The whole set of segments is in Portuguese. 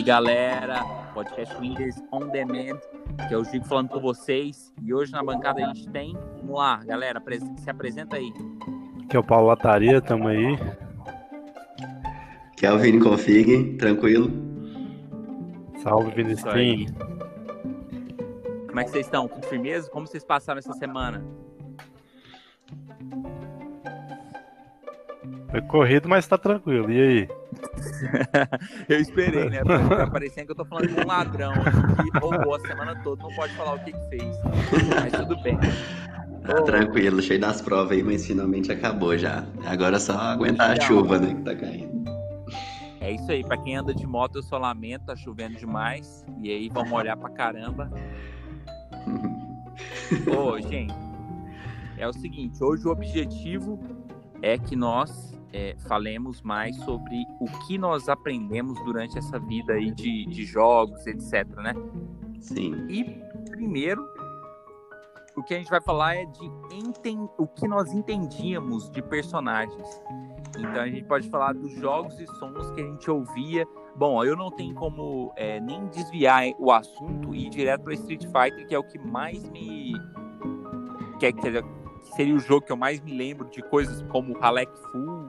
aí, galera. Podcast Wingers On Demand, que é o Gigo falando com vocês. E hoje na bancada a gente tem. Vamos lá, galera, se apresenta aí. Aqui é o Paulo Lataria, tamo aí. Que é o Vini Config, tranquilo. Salve, Vinicius. Como é que vocês estão? Tudo firmeza? Como vocês passaram essa semana? Foi corrido, mas tá tranquilo. E aí? eu esperei, né? Tá parecendo que eu tô falando com um ladrão que roubou a semana toda, não pode falar o que, que fez. Mas tudo bem. Tá tranquilo, cheio das provas aí, mas finalmente acabou já. Agora é só aguentar a chuva, né, que tá caindo. É isso aí, pra quem anda de moto eu só lamento, tá chovendo demais. E aí vamos olhar pra caramba. Ô, gente, é o seguinte, hoje o objetivo é que nós é, falemos mais sobre o que nós aprendemos durante essa vida aí de, de jogos, etc, né? Sim. E primeiro, o que a gente vai falar é de enten o que nós entendíamos de personagens. Então a gente pode falar dos jogos e sons que a gente ouvia. Bom, eu não tenho como é, nem desviar o assunto e ir direto para Street Fighter, que é o que mais me. Que, é, que seria o jogo que eu mais me lembro de coisas como Halek Full,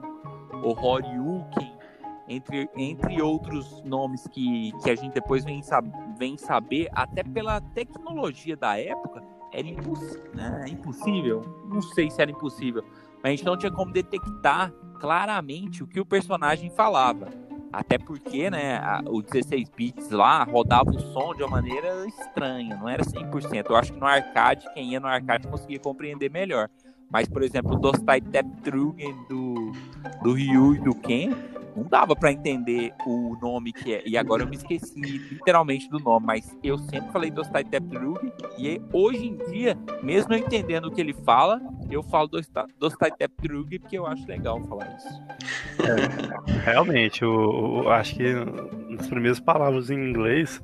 o Horyuken, entre, entre outros nomes que, que a gente depois vem, sab, vem saber, até pela tecnologia da época, era impossível, né? impossível. Não sei se era impossível, mas a gente não tinha como detectar claramente o que o personagem falava. Até porque, né, a, o 16 bits lá rodava o som de uma maneira estranha, não era 100%. Eu acho que no arcade, quem ia no arcade conseguia compreender melhor. Mas, por exemplo, o Dostai Teptrugen do, do Ryu e do Ken, não dava para entender o nome que é. E agora eu me esqueci literalmente do nome, mas eu sempre falei Dostai Teptrug e hoje em dia, mesmo eu entendendo o que ele fala, eu falo Dostai Teptrug porque eu acho legal falar isso. É, realmente, eu, eu, acho que nas primeiras palavras em inglês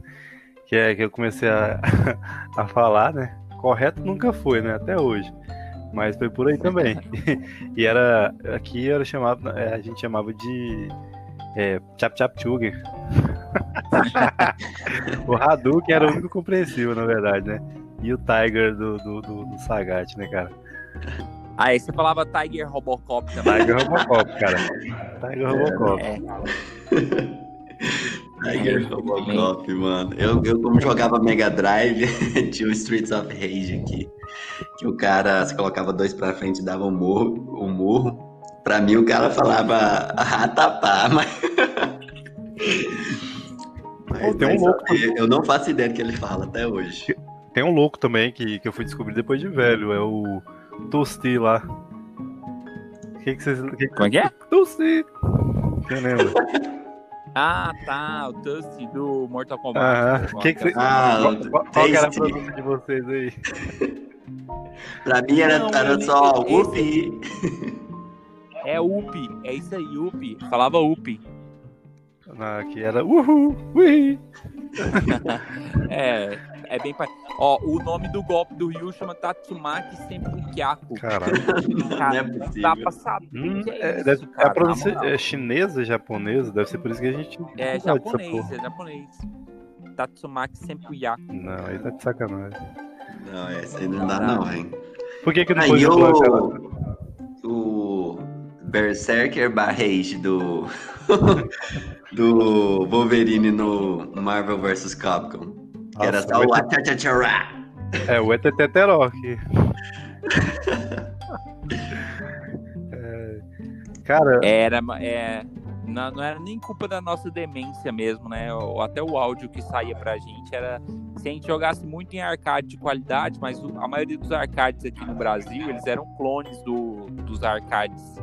que é que eu comecei a, a falar, né? Correto nunca foi, né? Até hoje. Mas foi por aí também. e era. Aqui era chamado. É, a gente chamava de. É, Chap Chap Chuger. o Hadouken era o único compreensível, na verdade, né? E o Tiger do, do, do, do Sagat, né, cara? Ah, aí você falava Tiger Robocop também. Tiger Robocop, cara. Tiger Robocop. É. Tiger Robocop, mano. Eu, eu, como jogava Mega Drive, tinha o Streets of Rage aqui. Que o cara se colocava dois pra frente e dava um murro. Um murro. Pra mim, o cara falava ratapá, mas. mas, tem um louco. Eu não faço ideia do que ele fala até hoje. Tem um louco também que, que eu fui descobrir depois de velho. É o Tosti lá. Que que vocês, que... Como é que é? Tosti! Quem lembra? Ah, tá, o Dusty do Mortal Kombat. Ah, que que cê... ah qual, qual era a pronúncia de vocês aí? pra mim era, Não, era só Upi. É Upi, é isso aí, Upi. Falava Upi. Ah, que era Uhul, Ui. é, é bem Ó, o nome do golpe do Ryu chama Tatsumaki Senpukiaku. Caralho. Cara, não é possível. Dá pra saber. Hum, é, é, deve, cara, é a pronúncia é chinesa, japonesa, deve ser por isso que a gente. É japonês, é japonês. Tatsumaki Senpukiaku. Não, aí tá de sacanagem. Não, essa aí não dá, não, hein? Por que que não foi o... o Berserker Barrage do. do Wolverine no Marvel vs Capcom. Que era só o Atachachara. É, o Eteteteró. é, cara. Era. É, não, não, era nem culpa da nossa demência mesmo, né? Até o áudio que saía pra gente era. Se a gente jogasse muito em arcade de qualidade, mas a maioria dos arcades aqui no Brasil, eles eram clones do, dos arcades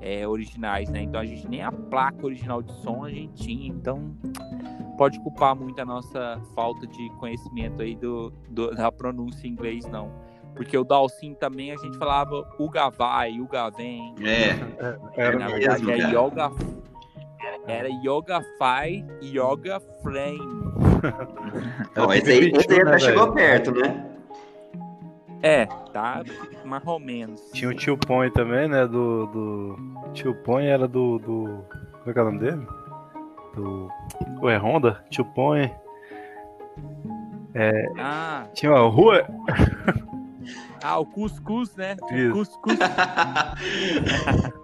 é, originais, né? Então a gente nem a placa original de som a gente tinha, então pode culpar muito a nossa falta de conhecimento aí do, do da pronúncia em inglês, não. Porque o Dalcin também a gente falava Uga vai, Uga vem. É, era, na verdade mesmo, é Yoga. Era Yoga Fai Yoga Frame. Não, esse aí, esse aí né, chegou perto, né? É, tá mais ou menos. Tinha o Tio Põe também, né? Do. do... Tio Põe era do. do... Como é que é o nome dele? Do. O é Honda, Point. É, Ah, tinha uma rua. ah, o cuscuz, né? Isso. O cuscuz.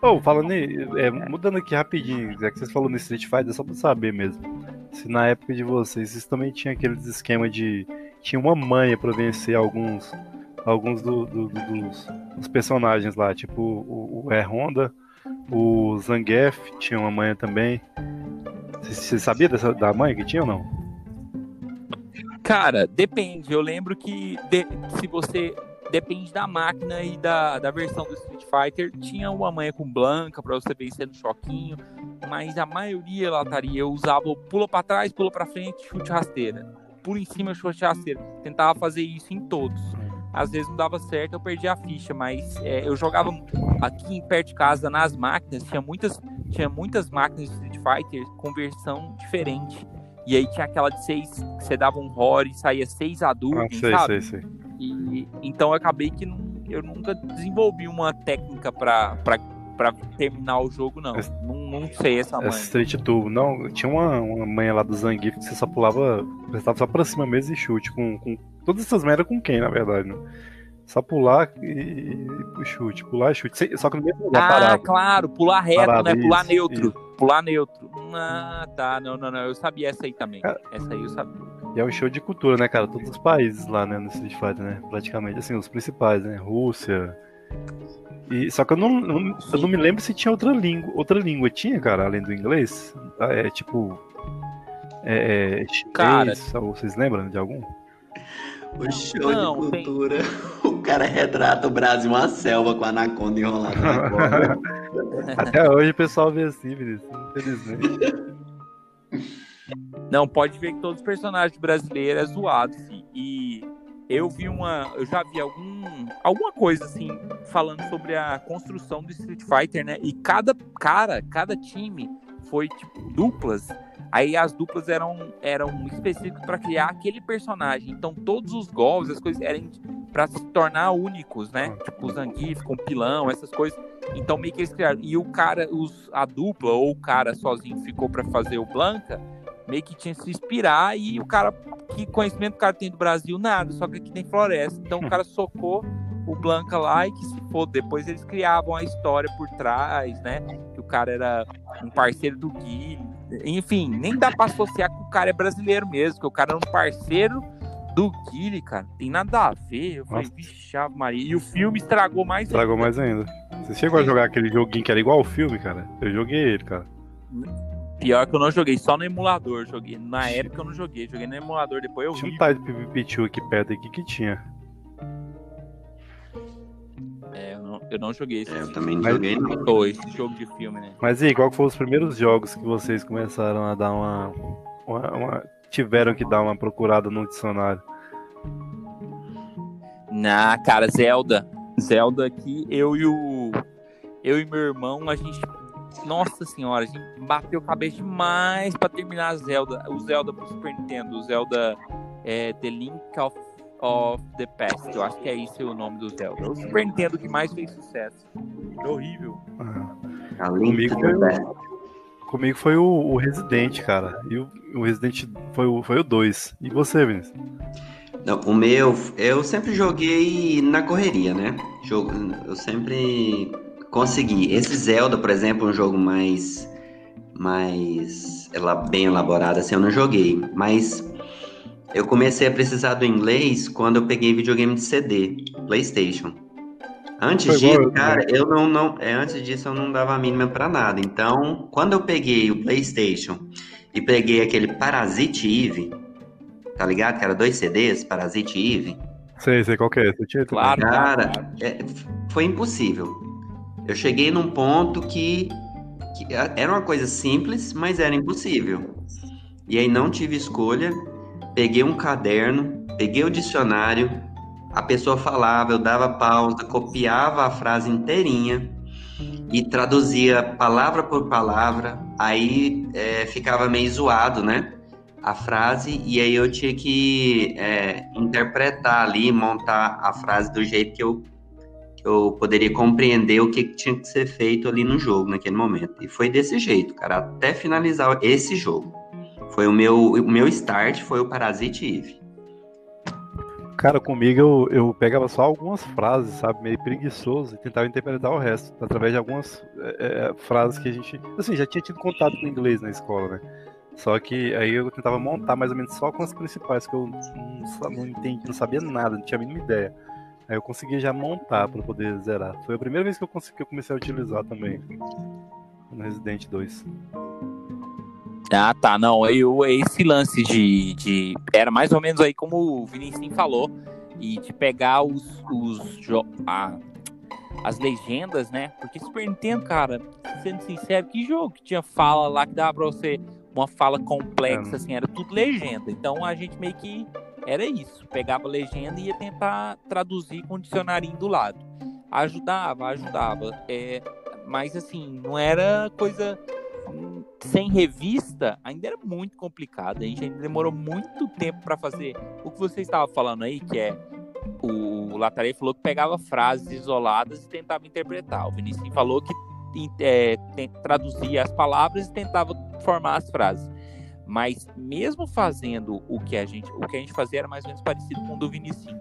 Oh, falando aí, é, mudando aqui rapidinho, já que vocês falaram no Street Fighter, só pra saber mesmo. Se na época de vocês, vocês também tinham aqueles esquema de. Tinha uma manha pra vencer alguns. Alguns do- do- do- dos, dos personagens lá, tipo o, o Honda, o Zangief tinha uma manha também. Você, sabia dessa, da manha que tinha ou não? Cara, depende. Eu lembro que de- se você. Depende da máquina e da, da versão do Street Fighter. Tinha uma manha com Blanca pra você vencer no choquinho. Mas a maioria lá estaria. Eu usava o pula pra trás, pula pra frente, chute rasteira. Pula em cima, chute rasteira. Tentava fazer isso em todos. Às vezes não dava certo, eu perdia a ficha, mas é, eu jogava aqui em perto de casa nas máquinas, tinha muitas, tinha muitas máquinas de Street Fighter com versão diferente. E aí tinha aquela de seis, que você dava um Rory e saía seis Ah, adultos, sei, sabe? sei, sei. E, então eu acabei que não- eu nunca desenvolvi uma técnica pra, pra, terminar o jogo, não. Não, não sei essa mãe. Essa Street Turbo. Não, tinha uma, uma manha lá do Zangief que você só pulava, prestava só pra cima mesmo e chute. Com, com todas essas era com quem, na verdade, né? Só pular e, e chute, pular e chute. Só que no mesmo lugar Ah, parado. claro, pular reto, Parado, né? Pular isso, neutro. Pular neutro. Ah, tá. Não, não, não. Eu sabia essa aí também. Cara- Essa aí eu sabia. E é um show de cultura, né, cara? Todos os países lá, né, no Street Fighter, né? Praticamente, assim, os principais, né? Rússia. E, só que eu não, não- eu não me lembro se tinha outra língua. Outra língua tinha, cara, além do inglês? Ah, É tipo. É, é chinês, Cara. ou vocês lembram de algum? O show Não, de tem- cultura. O cara retrata o Brasil uma selva com a anaconda enrolada na. Até hoje o pessoal vê assim, infelizmente. Não, pode ver que todos os personagens brasileiros é zoado, fi. E eu vi uma. Eu já vi algum, alguma coisa assim, falando sobre a construção do Street Fighter, né? E cada cara, cada time foi tipo duplas. Aí as duplas eram, eram específicas para criar aquele personagem. Então todos os golpes, as coisas eram para se tornar únicos, né? Tipo o Zangief com o pilão, essas coisas. Então meio que eles criaram. E o cara, os, a dupla ou o cara sozinho ficou para fazer o Blanca, meio que tinha que se inspirar e o cara, que conhecimento o cara tem do Brasil, nada, só que aqui tem floresta. Então o cara socou o Blanca lá e que se for. Depois eles criavam a história por trás, né? Que o cara era um parceiro do Gui. Enfim, nem dá pra associar que o cara é brasileiro mesmo, que o cara era um parceiro do Guile, cara. Tem nada a ver. Eu falei, vixe, Maria. E o filme estragou mais Estragou mais ainda. Você chegou a jogar aquele joguinho que era igual ao filme, cara? Eu joguei ele, cara. Pior que eu não joguei, só no emulador joguei. Na época eu não joguei, joguei no emulador, depois eu Tinha vi. um tal de PvP2 aqui perto aqui que tinha. É, eu, não, eu não joguei esse, É, eu também não Mas- joguei, não. Tô, esse jogo de filme, né? Mas e aí, qual que foram os primeiros jogos que vocês começaram a dar uma, uma- uma- tiveram que dar uma procurada no dicionário? Na, cara, Zelda. Zelda aqui, eu e o. Eu e meu irmão, a gente. Nossa senhora, a gente bateu cabeça demais pra terminar a Zelda. O Zelda pro Super Nintendo. O Zelda é, The Link of, of the Past. Eu acho que é esse o nome do Zelda. O Super Nintendo que mais fez sucesso. Foi horrível. Ah, A Link Comigo foi o-. Comigo foi o, o Resident, cara. E o, o Resident foi o, foi o 2. E você, Vinícius? Não, o meu, eu sempre joguei na correria, né? Jogo, eu sempre consegui. Esse Zelda, por exemplo, é um jogo mais, mais ela- bem elaborado, assim, eu não joguei. Mas eu comecei a precisar do inglês quando eu peguei videogame de CD, PlayStation. Antes Foi disso, eu cara, eu não, não, é, antes disso eu não dava a mínima pra nada. Então, quando eu peguei o PlayStation e peguei aquele Parasite Eve, tá ligado? Que era dois CDs, Parasite Eve. Sei, sei qual que é. Tinha também? Claro, Cara, é, foi impossível. Eu cheguei num ponto que, que era uma coisa simples, mas era impossível. E aí não tive escolha. Peguei um caderno, peguei o dicionário, a pessoa falava, eu dava pausa, copiava a frase inteirinha e traduzia palavra por palavra. Aí é, ficava meio zoado, né? A frase, e aí eu tinha que é, interpretar ali, montar a frase do jeito que eu que eu poderia compreender o que tinha que ser feito ali no jogo, naquele momento. E foi desse jeito, cara, até finalizar esse jogo. Foi o meu, o meu start, foi o Parasite Eve. Cara, comigo eu, eu pegava só algumas frases, sabe, meio preguiçoso e tentava interpretar o resto, através de algumas é, frases que a gente, assim, já tinha tido contato com inglês na escola, né? Só que aí eu tentava montar mais ou menos só com as principais, que eu não, não entendi, não sabia nada, não tinha a mínima ideia. Aí eu consegui já montar para poder zerar. Foi a primeira vez que eu, consegui, que eu comecei a utilizar também no Resident 2. Ah, tá. Não, eu, esse lance de, de. Era mais ou menos aí como o Vinicius falou. E de pegar os. os a, as legendas, né? Porque Super Nintendo, cara, sendo sincero, que jogo que tinha fala lá que dava pra você uma fala complexa, é. assim, era tudo legenda. Então a gente meio que era isso. Pegava a legenda e ia tentar traduzir com o dicionarinho do lado. Ajudava, ajudava. É, mas assim, não era coisa sem revista ainda era muito complicado. A gente demorou muito tempo para fazer o que você estava falando aí, que é o Latarei falou que pegava frases isoladas e tentava interpretar. O Vinicius falou que é, traduzia as palavras e tentava formar as frases. Mas mesmo fazendo o que a gente, o que a gente fazia era mais ou menos parecido com o do Vinicius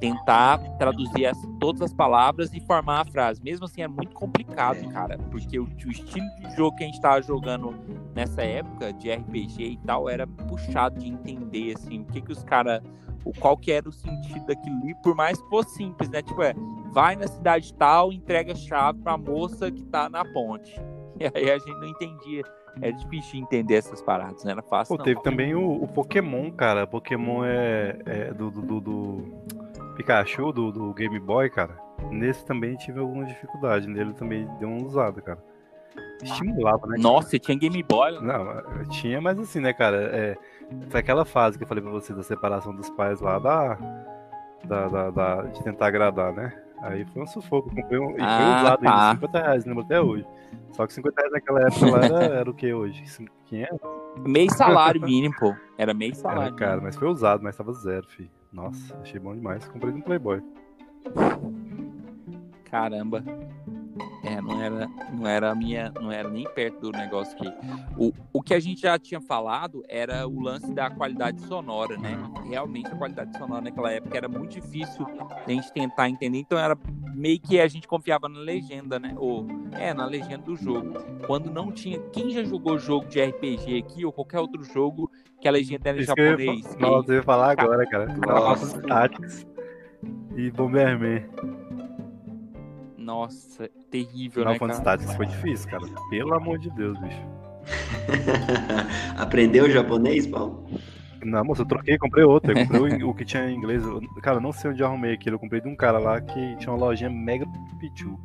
tentar traduzir as, todas as palavras e formar a frase. Mesmo assim, é muito complicado, cara, porque o, o, estilo de jogo que a gente tava jogando nessa época, de RPG e tal, era puxado de entender, assim, o que que os caras... O, qual que era o sentido daquilo ali, por mais que fosse simples, né? Tipo, é, vai na cidade tal, entrega a chave pra moça que tá na ponte. E aí a gente não entendia é difícil entender essas paradas, né? Era fácil. Pô, não. teve também o, o, Pokémon, cara. Pokémon é, é do, do, do, Pikachu do, do Game Boy, cara, nesse também tive alguma dificuldade. Nele também deu uma usada, cara. Estimulava, né? Nossa, você tinha Game Boy? Não, tinha, mas assim, né, cara? É, foi aquela fase que eu falei pra você da separação dos pais lá da, da, da, da de tentar agradar, né? Aí foi um sufoco. comprei um, e foi ah, usado tá. ainda, 50 reais, lembro até hoje. Só que 50 reais naquela época lá era, era o que hoje? 500? Meio salário mínimo, pô. Era meio salário. Era, cara, mas foi usado, mas tava zero, filho. Nossa, achei bom demais. Comprei no Playboy. Caramba. É, não era, não era a minha, não era nem perto do negócio que o, o que a gente já tinha falado era o lance da qualidade sonora, né? Realmente a qualidade sonora naquela época era muito difícil a gente tentar entender, então era meio que a gente confiava na legenda, né? Ou é, na legenda do jogo. Quando não tinha, quem já jogou jogo de RPG aqui ou qualquer outro jogo que a legenda era em japonês? Eu ia, nossa, eu ia falar agora, cara. Nossa. Tactics e Bomberman. Nossa, terrível, Final né, Fantasy Tactics foi difícil, cara. Pelo amor de Deus, bicho. Aprendeu japonês, Paulo? Não, moço, eu troquei, comprei outro. Eu comprei o, o, que tinha em inglês. Cara, não sei onde eu arrumei aquilo. Eu comprei de um cara lá que tinha uma lojinha Mega Pichu.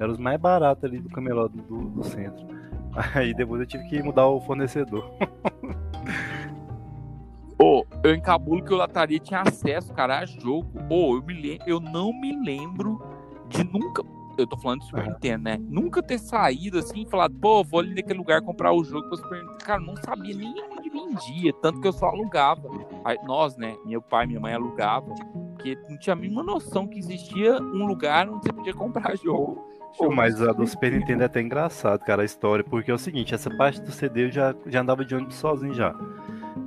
Era os mais baratos ali do camelô do, do, do centro. Aí depois eu tive que mudar o fornecedor. Ô, oh, eu encabulo que o Lataria tinha acesso, cara, a jogo. Ô, oh, eu, me eu não me lembro de nunca eu tô falando de Super Nintendo, né? Nunca ter saído assim e falado, pô, vou ali naquele lugar comprar o jogo pra Super Nintendo. Cara, não sabia nem onde vendia, tanto que eu só alugava. Aí, nós, né? Meu pai e minha mãe alugavam, porque não tinha a mínima noção que existia um lugar onde você podia comprar jogo. Pô, mas a do Super Nintendo é até engraçado, cara, a história, porque é o seguinte, essa parte do CD eu já, já andava de ônibus sozinho já.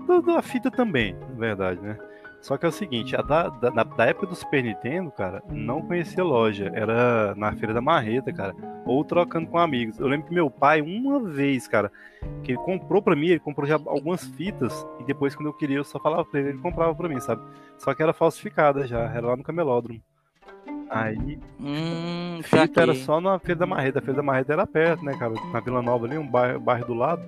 Da, da fita também, na verdade, né? Só que é o seguinte, a da, da, da, época do Super Nintendo, cara, não conhecia loja. Era na Feira da Marreta, cara. Ou trocando com amigos. Eu lembro que meu pai, uma vez, cara, que ele comprou pra mim, ele comprou já algumas fitas. E depois, quando eu queria, eu só falava pra ele, ele comprava pra mim, sabe? Só que era falsificada já, era lá no camelódromo. Aí, hum, fita era só na Feira da Marreta. A Feira da Marreta era perto, né, cara? Na Vila Nova ali, um bairro, bairro do lado.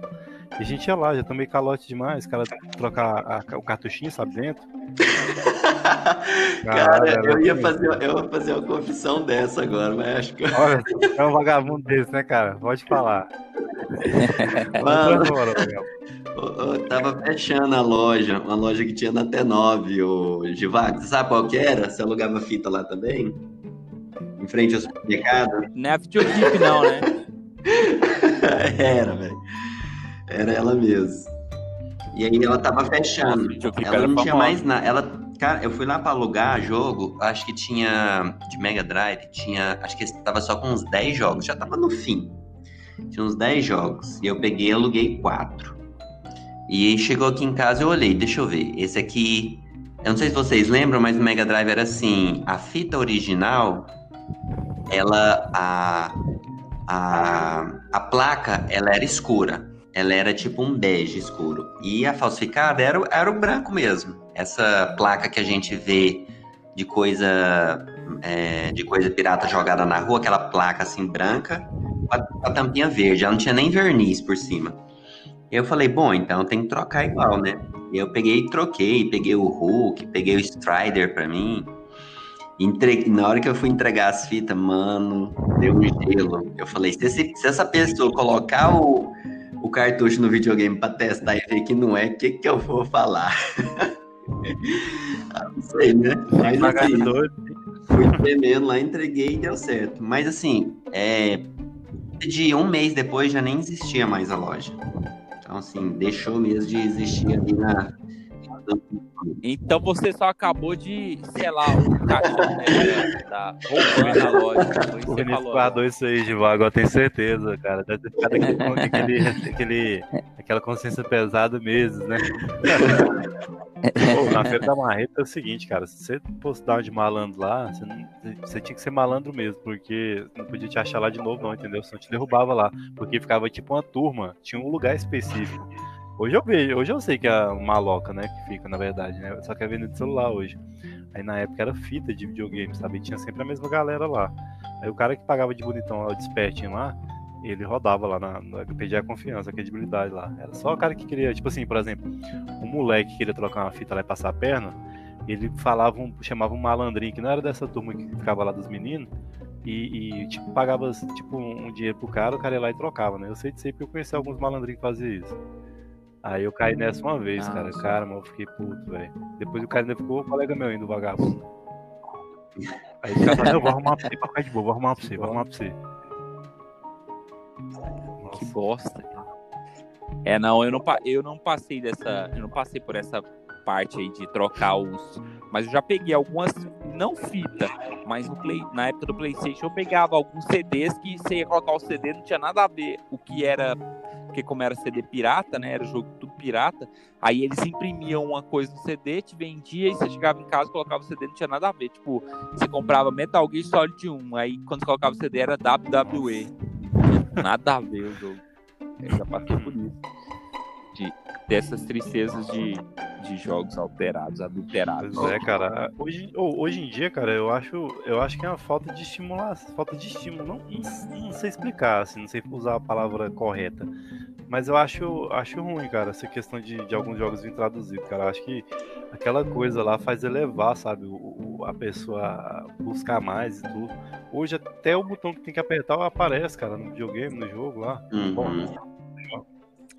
E a gente ia lá, já tomei calote demais, cara trocar a, o cartuchinho, sabe, dentro. cara, eu ia, fazer, eu ia fazer uma confissão dessa agora, mas acho que. Olha, é um vagabundo desse, né, cara? Pode falar. Mano, eu, eu tava fechando a loja, uma loja que tinha na T9, o Givac. Você sabe qual que era? Você alugava fita lá também? Em frente ao supermercado? Não é videoclip, não, né? era, velho. Era ela mesmo. E aí ela tava fechando. Ela não tinha mais nada. Ela, Cara, eu fui lá pra alugar jogo, acho que tinha de Mega Drive, tinha, acho que tava só com uns 10 jogos, já tava no fim. Tinha uns 10 jogos. E eu peguei e aluguei 4. E chegou aqui em casa eu olhei, deixa eu ver. Esse aqui, eu não sei se vocês lembram, mas o Mega Drive era assim, a fita original, ela a a, a placa, ela era escura. Ela era tipo um bege escuro. E a falsificada era, era o branco mesmo. Essa placa que a gente vê de coisa é, de coisa pirata jogada na rua, aquela placa assim branca, com a, com a tampinha verde. Ela não tinha nem verniz por cima. Eu falei, bom, então tem que trocar igual, né? Eu peguei e troquei, peguei o Hulk, peguei o Strider pra mim. Entregue... Na hora que eu fui entregar as fitas, mano, deu um gelo. Eu falei, se, esse, se essa pessoa colocar o, o cartucho no videogame pra testar e ver que não é, o que, que eu vou falar? ah, não sei, né? Mas assim, fui tremendo lá, entreguei e deu certo. Mas assim, é... de um mês depois já nem existia mais a loja. Então, assim, deixou mesmo de existir ali na, então você só acabou de, sei lá, um caixão né, da roubando a loja. O Vinícius guardou isso aí, Givago, eu tenho certeza, cara. Deve ter ficado aquele, aquele, aquele, aquela consciência pesada mesmo, né? Pô, na feira da marreta é o seguinte, cara, se você fosse dar de malandro lá, você, não, você, tinha que ser malandro mesmo, porque não podia te achar lá de novo, não, entendeu? Senão te derrubava lá. Porque ficava tipo uma turma, tinha um lugar específico. Hoje eu vejo, hoje eu sei que é uma maloca, né? Que fica, na verdade, né? Só que é venda de celular hoje. Aí na época era fita de videogame, sabe? E tinha sempre a mesma galera lá. Aí o cara que pagava de bonitão o despertinho lá, ele rodava lá na, na pedia a confiança, a credibilidade lá. Era só o cara que queria, tipo assim, por exemplo, um moleque que queria trocar uma fita lá e passar a perna, ele falava, um, chamava um malandrinho que não era dessa turma que ficava lá dos meninos, e, e, tipo, pagava tipo, um dinheiro pro cara, o cara ia lá e trocava, né? Eu sei de sempre eu conheci alguns malandrinhos que faziam isso. Aí eu caí nessa uma vez, ah, cara. Cara, mas eu fiquei puto, velho. Depois o cara ainda ficou colega meu ainda, o vagabundo. Aí o cara falou, eu vou arrumar pra você pra ficar de boa, vou arrumar pra você, vou arrumar pra você. Que bosta. É, não, eu não, eu não passei dessa. Eu não passei por essa parte aí de trocar os. Mas eu já peguei algumas, não fita, mas no play, na época do PlayStation eu pegava alguns CDs que você ia colocar o CD, não tinha nada a ver o que era porque como era CD pirata, né, era jogo tudo pirata, aí eles imprimiam uma coisa no CD, te vendia e você chegava em casa, colocava o CD, não tinha nada a ver, tipo, você comprava Metal Gear Solid 1, aí quando você colocava o CD era WWE, nada a ver o jogo, eu já passei por isso, de, dessas tristezas de, de jogos alterados, adulterados. Pois é, cara, hoje, hoje em dia, cara, eu acho, eu acho que é uma falta de estimulação, falta de estímulo, não, não, não sei explicar, assim, não sei usar a palavra correta, mas eu acho, acho ruim, cara, essa questão de, de alguns jogos vir traduzidos, cara. Acho que aquela coisa lá faz elevar, sabe, o, a pessoa a buscar mais e tudo. Hoje até o botão que tem que apertar aparece, cara, no videogame, no jogo lá. Uhum. Bom,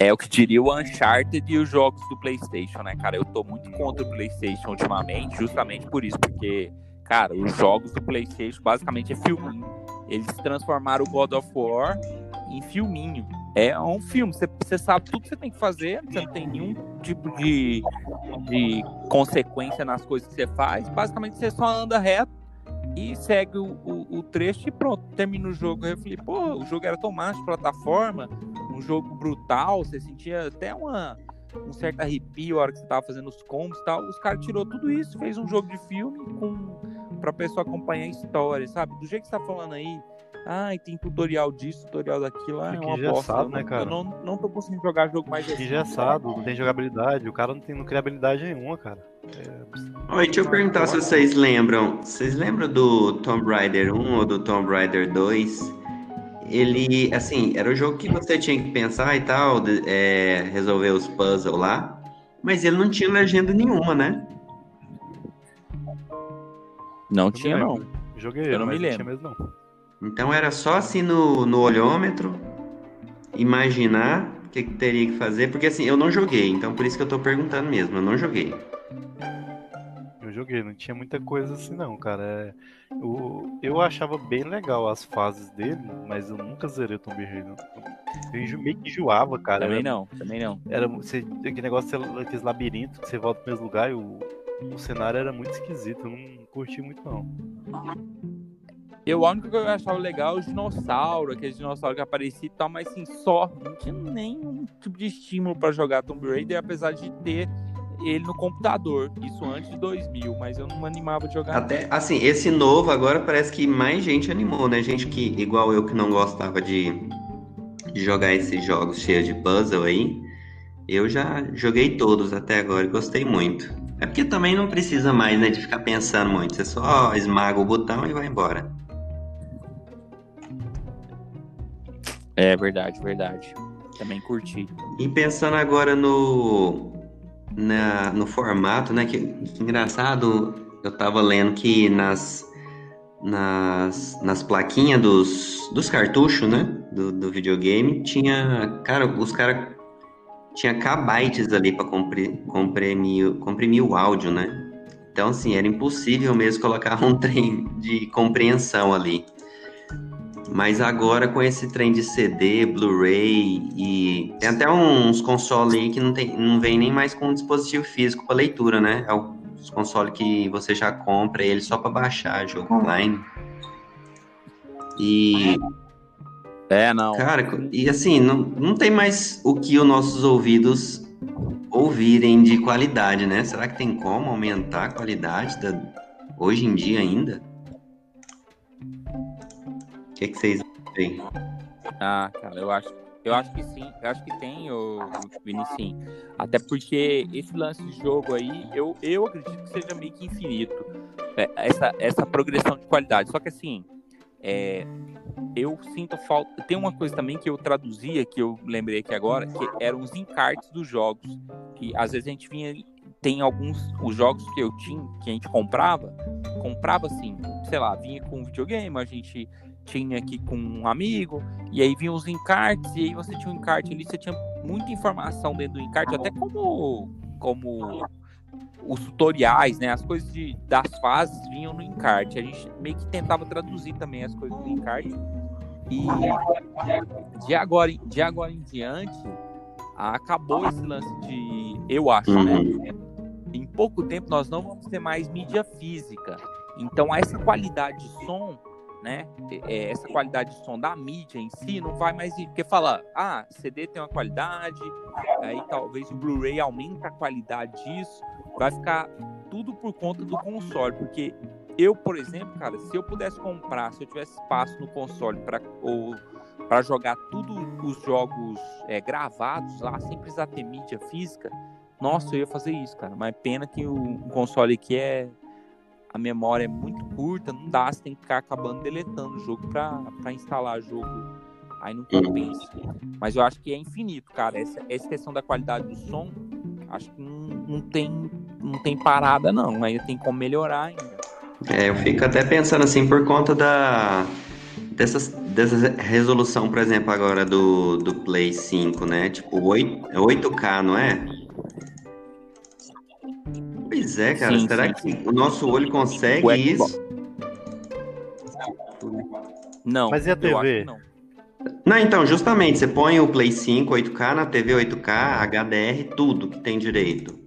é o que diria o Uncharted e os jogos do PlayStation, né, cara? Eu tô muito contra o PlayStation ultimamente, justamente por isso, porque, cara, os jogos do PlayStation basicamente é filminho. Eles transformaram o God of War em filminho. É um filme, você, sabe tudo que você tem que fazer, você não tem nenhum tipo de, de consequência nas coisas que você faz. Basicamente, você só anda reto e segue o, o, o trecho e pronto, termina o jogo. Eu falei, pô, o jogo era tão massa de plataforma, um jogo brutal, você sentia até uma, um certo arrepio a hora que você tava fazendo os combos e tal. Os caras tirou tudo isso, fez um jogo de filme com pra pessoa acompanhar a história, sabe? Do jeito que você tá falando aí, Ai, tem tutorial disso, tutorial daquilo. Ah, é uma bosta. né, cara? Eu não, não tô conseguindo jogar jogo mais assim. Engessado, não tem jogabilidade. O cara não, tem, não cria habilidade nenhuma, cara. É... Oi, deixa eu perguntar se vocês lembram. Vocês lembram do Tomb Raider 1 ou do Tomb Raider 2? Ele, assim, era o jogo que você tinha que pensar e tal, de, é, resolver os puzzles lá, mas ele não tinha legenda nenhuma, né? Não tinha, não. Joguei, eu não me lembro. Não mesmo, não. Então era só assim no, no olhômetro, imaginar o que, que, teria que fazer, porque assim, eu não joguei, então por isso que eu tô perguntando mesmo, eu não joguei. Eu joguei, não tinha muita coisa assim não, cara. É, eu, eu achava bem legal as fases dele, mas eu nunca zerei o Tomb Raider. Eu meio que enjoava, cara. Também era, não, também não. Era você, aquele negócio, aqueles labirintos que você volta pro mesmo lugar e o, o cenário era muito esquisito, eu não curti muito não. Eu, a única que eu achava legal é o dinossauro, aquele dinossauro que aparecia e tal, mas assim, só. Não tinha nenhum tipo de estímulo para jogar Tomb Raider, apesar de ter ele no computador. Isso antes de 2000, mas eu não animava de jogar. Até, assim, esse novo agora parece que mais gente animou, né? Gente que, igual eu, que não gostava de, de jogar esses jogos cheios de puzzle aí. Eu já joguei todos até agora e gostei muito. É porque também não precisa mais, né, de ficar pensando muito. Você só esmaga o botão e vai embora. É verdade, verdade. Também curti. E pensando agora no na, no formato, né? Que, que, engraçado, eu tava lendo que nas, nas, nas plaquinhas dos, dos cartuchos, né? Do, do videogame, tinha. Cara, os caras. Tinha kbytes ali comprimir, comprimir, comprimir o áudio, né? Então, assim, era impossível mesmo colocar um trem de compreensão ali. Mas agora com esse trem de CD, Blu-ray e tem até uns consoles aí que não, tem, não vem nem mais com um dispositivo físico para leitura, né? É os consoles que você já compra ele só para baixar jogo online. E é, não. Cara, e assim, não, não tem mais o que os nossos ouvidos ouvirem de qualidade, né? Será que tem como aumentar a qualidade da... hoje em dia ainda? Que, que vocês têm? Ah, cara, eu acho, eu acho que sim, eu acho que tem, o, Vinicius. Até porque esse lance de jogo aí, eu, eu acredito que seja meio que infinito. É, essa, essa progressão de qualidade. Só que assim, é, eu sinto falta. Tem uma coisa também que eu traduzia, que eu lembrei aqui agora, que eram os encartes dos jogos. Que às vezes a gente vinha. Tem alguns os jogos que eu tinha, que a gente comprava, comprava assim, sei lá, vinha com videogame, a gente tinha aqui com um amigo, e aí vinham os encartes, e aí você tinha um encarte ali, você tinha muita informação dentro do encarte, até como, como os tutoriais, né? As coisas de, das fases vinham no encarte. A gente meio que tentava traduzir também as coisas do encarte. E de agora, de agora em diante, acabou esse lance de. Eu acho, né? Uhum. Em pouco tempo nós não vamos ter mais mídia física. Então, essa qualidade de som né? É, essa qualidade de som da mídia em si não vai mais ir, porque fala, ah, CD tem uma qualidade, aí talvez o Blu-ray aumente a qualidade disso, vai ficar tudo por conta do console, porque eu, por exemplo, cara, se eu pudesse comprar, se eu tivesse espaço no console para ou para jogar tudo os jogos é, gravados lá, sem precisar ter mídia física, nossa, eu ia fazer isso, cara. Mas pena que o, o console aqui é a memória é muito curta, não dá, você tem que ficar acabando deletando o jogo para instalar jogo. Aí não compensa. Mas eu acho que é infinito, cara. Essa, essa questão da qualidade do som, acho que não, não, tem, não tem parada, não. Ainda tem como melhorar ainda. É, eu fico até pensando assim, por conta da. Dessas, dessa resolução, por exemplo, agora do, do Play 5, né? Tipo, 8, 8K, não é? Pois é, cara. Sim, Será sim, que sim. o nosso olho consegue o isso? Não. Mas e a TV? não. Não, então, justamente, você põe o Play 5, 8K na TV 8K, HDR, tudo que tem direito.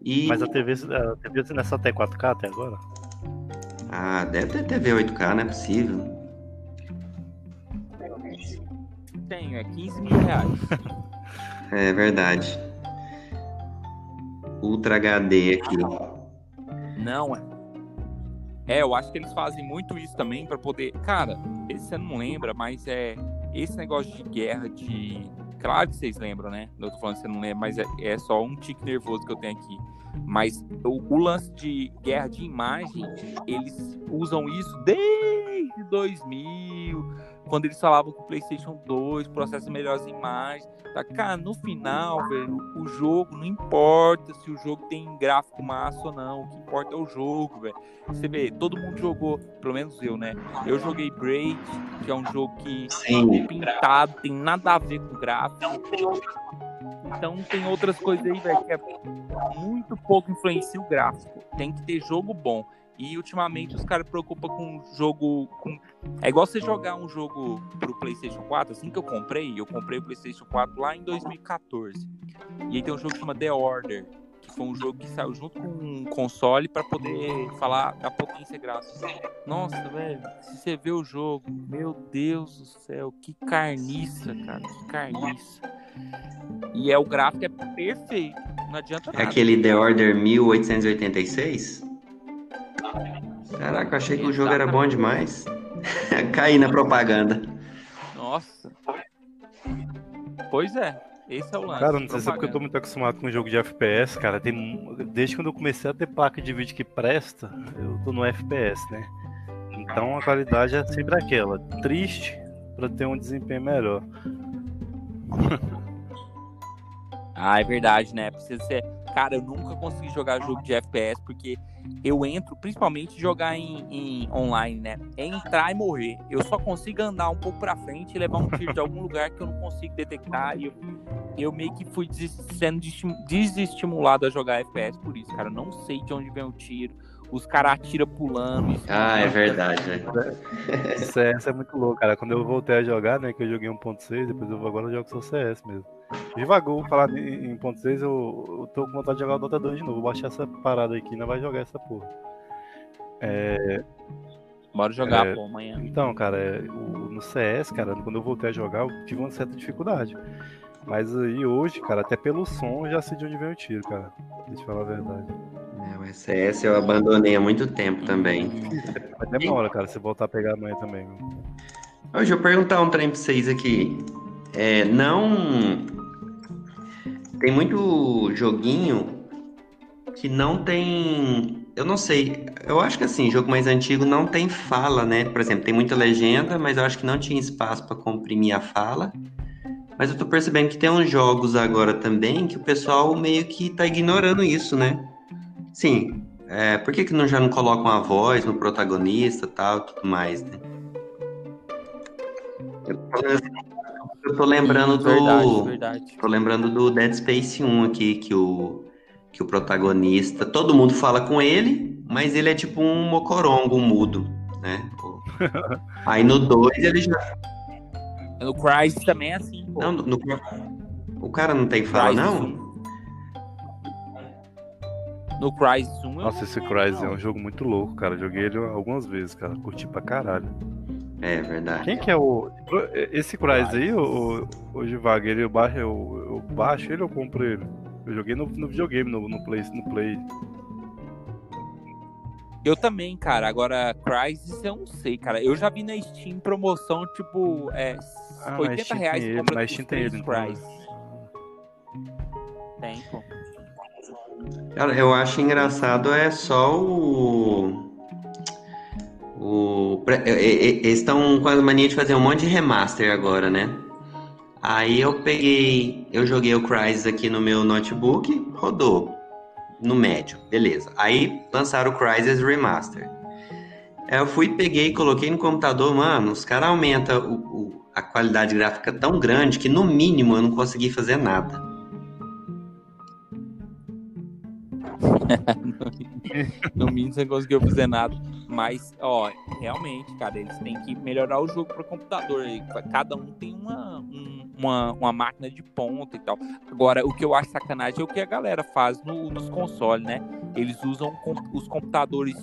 E... Mas a TV, a TV não é só até 4K até agora? Ah, deve ter TV 8K, não é possível. Tenho, é 15 mil reais. é verdade. Ultra HD aqui. Não, é. É, eu acho que eles fazem muito isso também para poder. Cara, você não lembra, mas é esse negócio de guerra de. Claro que vocês lembram, né? Eu tô falando que você não lembra, mas é, é só um tique nervoso que eu tenho aqui. Mas o, o, lance de guerra de imagem, eles usam isso desde 2000, quando eles falavam que o PlayStation 2 processa melhores imagens. Tá, cara, no final, velho, o jogo não importa se o jogo tem gráfico massa ou não. O que importa é o jogo, velho. Você vê, todo mundo jogou, pelo menos eu, né? Eu joguei Braid, que é um jogo que é pintado, tem nada a ver com gráfico. Então tem outras coisas aí, velho, que é muito pouco influencia o gráfico. Tem que ter jogo bom. E ultimamente os caras preocupam com jogo. Com... É igual você jogar um jogo pro PlayStation 4. Assim que eu comprei, eu comprei o PlayStation 4 lá em 2014. E aí tem um jogo que chama The Order. que foi um jogo que saiu junto com um console para poder falar da potência gráfica. Nossa, velho, se você vê o jogo, meu Deus do céu, que carniça, cara, que carniça. E é o gráfico é perfeito, não adianta É nada. aquele The Order 1886? Caraca, achei que o jogo era bom demais. Caí na propaganda. Nossa. Pois é, esse é o lance. Cara, não sei se é porque eu tô muito acostumado com jogo de FPS, cara. Tem, desde quando eu comecei a ter placa de vídeo que presta, eu tô no FPS, né? Então a qualidade é sempre aquela. Triste pra ter um desempenho melhor. Ah, é verdade, né? Precisa ser. Cara, eu nunca consegui jogar jogo de FPS porque eu entro, principalmente jogar em, em online, né? É entrar e morrer. Eu só consigo andar um pouco pra frente e levar um tiro de algum lugar que eu não consigo detectar. E eu, eu meio que fui sendo desestim- desestimulado a jogar FPS por isso, cara. Eu não sei de onde vem o tiro. Os caras atiram pulando. Isso Ah, é verdade, velho. CS é muito louco, cara. Quando eu voltei a jogar, né, que eu joguei 1.6, depois eu agora eu jogo só CS mesmo. Devagou, falar em em 1.6, eu, eu tô com vontade de jogar o Dota 2 de novo. Vou baixar essa parada aqui e não vai jogar essa porra. Bora jogar, É. pô, amanhã. Então, cara, é, o- no CS, cara, quando eu voltei a jogar, eu tive uma certa dificuldade. Mas aí hoje, cara, até pelo som eu já sei de onde vem o tiro, cara. Deixa eu falar a verdade. O SS eu abandonei há muito tempo também. Mas demora, cara, você voltar a pegar amanhã também. Hoje eu vou perguntar um trem pra vocês aqui. É, não. Tem muito joguinho que não tem. Eu não sei. Eu acho que assim, jogo mais antigo não tem fala, né? Por exemplo, tem muita legenda, mas eu acho que não tinha espaço pra comprimir a fala. Mas eu tô percebendo que tem uns jogos agora também que o pessoal meio que tá ignorando isso, né? Sim. É, por que, que não, já não colocam a voz no protagonista e tal, tudo mais, né? Eu tô, eu tô lembrando do. Verdade, verdade. Tô lembrando do Dead Space 1 aqui, que o, que o protagonista. Todo mundo fala com ele, mas ele é tipo um mocorongo, um mudo, né? Aí no 2 ele já. No Crysis também é assim, pô. Não, no, o cara não tem fala, Crysis não? 1. No Crysis 1 eu Nossa, esse Crysis é um jogo muito louco, cara. Joguei ele algumas vezes, cara. Curti pra caralho. É verdade. Quem que é o. Esse Crysis aí, o, o, o Givago, ele eu baixo, eu, eu baixo ele ou eu compro ele? Eu joguei no, no videogame, no, no, Play, no Play. Eu também, cara. Agora, Crysis eu não sei, cara. Eu já vi na Steam promoção, tipo, é, Ah, na 80 Steam reais ele, compra na os Steam tem ele, então? Crysis. Tem, pô. Cara, eu acho engraçado é só o. O. Eles estão com a mania de fazer um monte de remaster agora, né? Aí eu peguei. Eu joguei o Crysis aqui no meu notebook, rodou. No médio, beleza. Aí lançaram o Crysis Remaster. Aí eu fui, peguei, coloquei no computador, mano, os caras aumentam a qualidade gráfica tão grande que no mínimo eu não consegui fazer nada. No você não conseguiu fazer nada. Mas, ó, realmente, cara, eles têm que melhorar o jogo para computador. Cada um tem uma, um- uma, uma máquina de ponta e tal. Agora, o que eu acho sacanagem é o que a galera faz no- nos consoles, né? Eles usam com- os computadores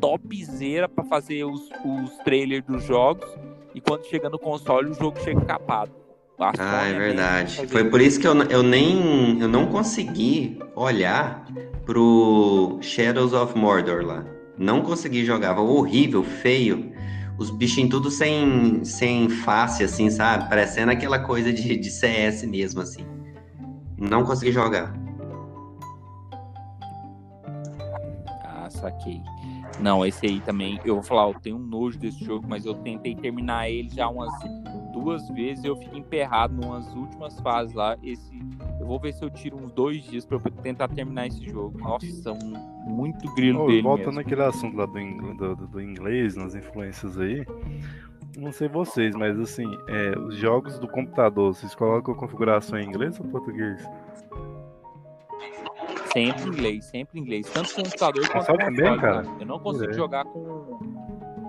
topzera para fazer os, os trailers dos jogos. E quando chega no console, o jogo chega capado. Ah, é mesmo verdade. Foi por isso que eu, eu nem eu não consegui olhar pro Shadows of Mordor lá. Não consegui jogar, Tava horrível, feio. Os bichinhos tudo sem, sem face, assim, sabe? Parecendo aquela coisa de, de CS mesmo, assim. Não consegui jogar. Ah, saquei. Não, esse aí também, eu vou falar, eu tenho um nojo desse jogo, mas eu tentei terminar ele já umas duas vezes eu fiquei emperrado numas últimas fases lá. Esse, eu vou ver se eu tiro uns dois dias pra eu tentar terminar esse jogo. Nossa, um, muito grilo Ô, dele voltando mesmo. naquele assunto lá do, ing- do, do- inglês, nas influências aí, não sei vocês, mas assim, é, os jogos do computador, vocês colocam a configuração em inglês ou português? Sempre em inglês, sempre em inglês. Tanto computador quanto também, cara? Eu não consigo Direto. jogar com,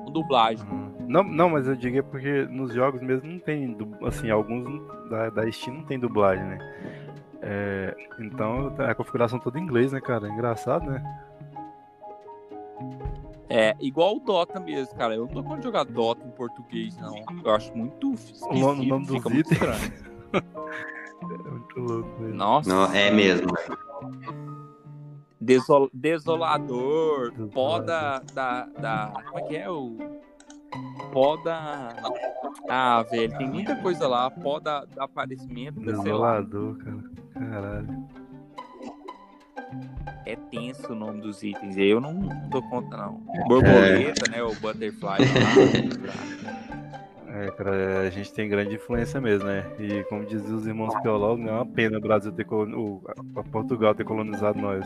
com dublagem. Não, não, mas eu digo é porque nos jogos mesmo não tem, assim, alguns da, da Steam não tem dublagem, né? É, então a configuração toda em inglês, né, cara? É engraçado, né? É, igual o Dota mesmo, cara. Eu não tô de jogar Dota em português, não. Eu acho muito esquisito, O nome, o nome fica muito itens. estranho. É muito louco mesmo. Nossa, Não, é mesmo. desol- desolador, Desolador. pó da, da, da... Como é que é o... Pó da... Ah, velho, tem muita coisa lá. Pó da, da aparecimento, da, sei lá. Cara. Caralho. É tenso o nome dos itens. Eu não dou conta, não. Borboleta, né? O butterfly. lá. É, cara, a gente tem grande influência mesmo, né? E como diziam os irmãos teólogos, não é uma pena o Brasil ter colon... o, a- Portugal ter colonizado nós.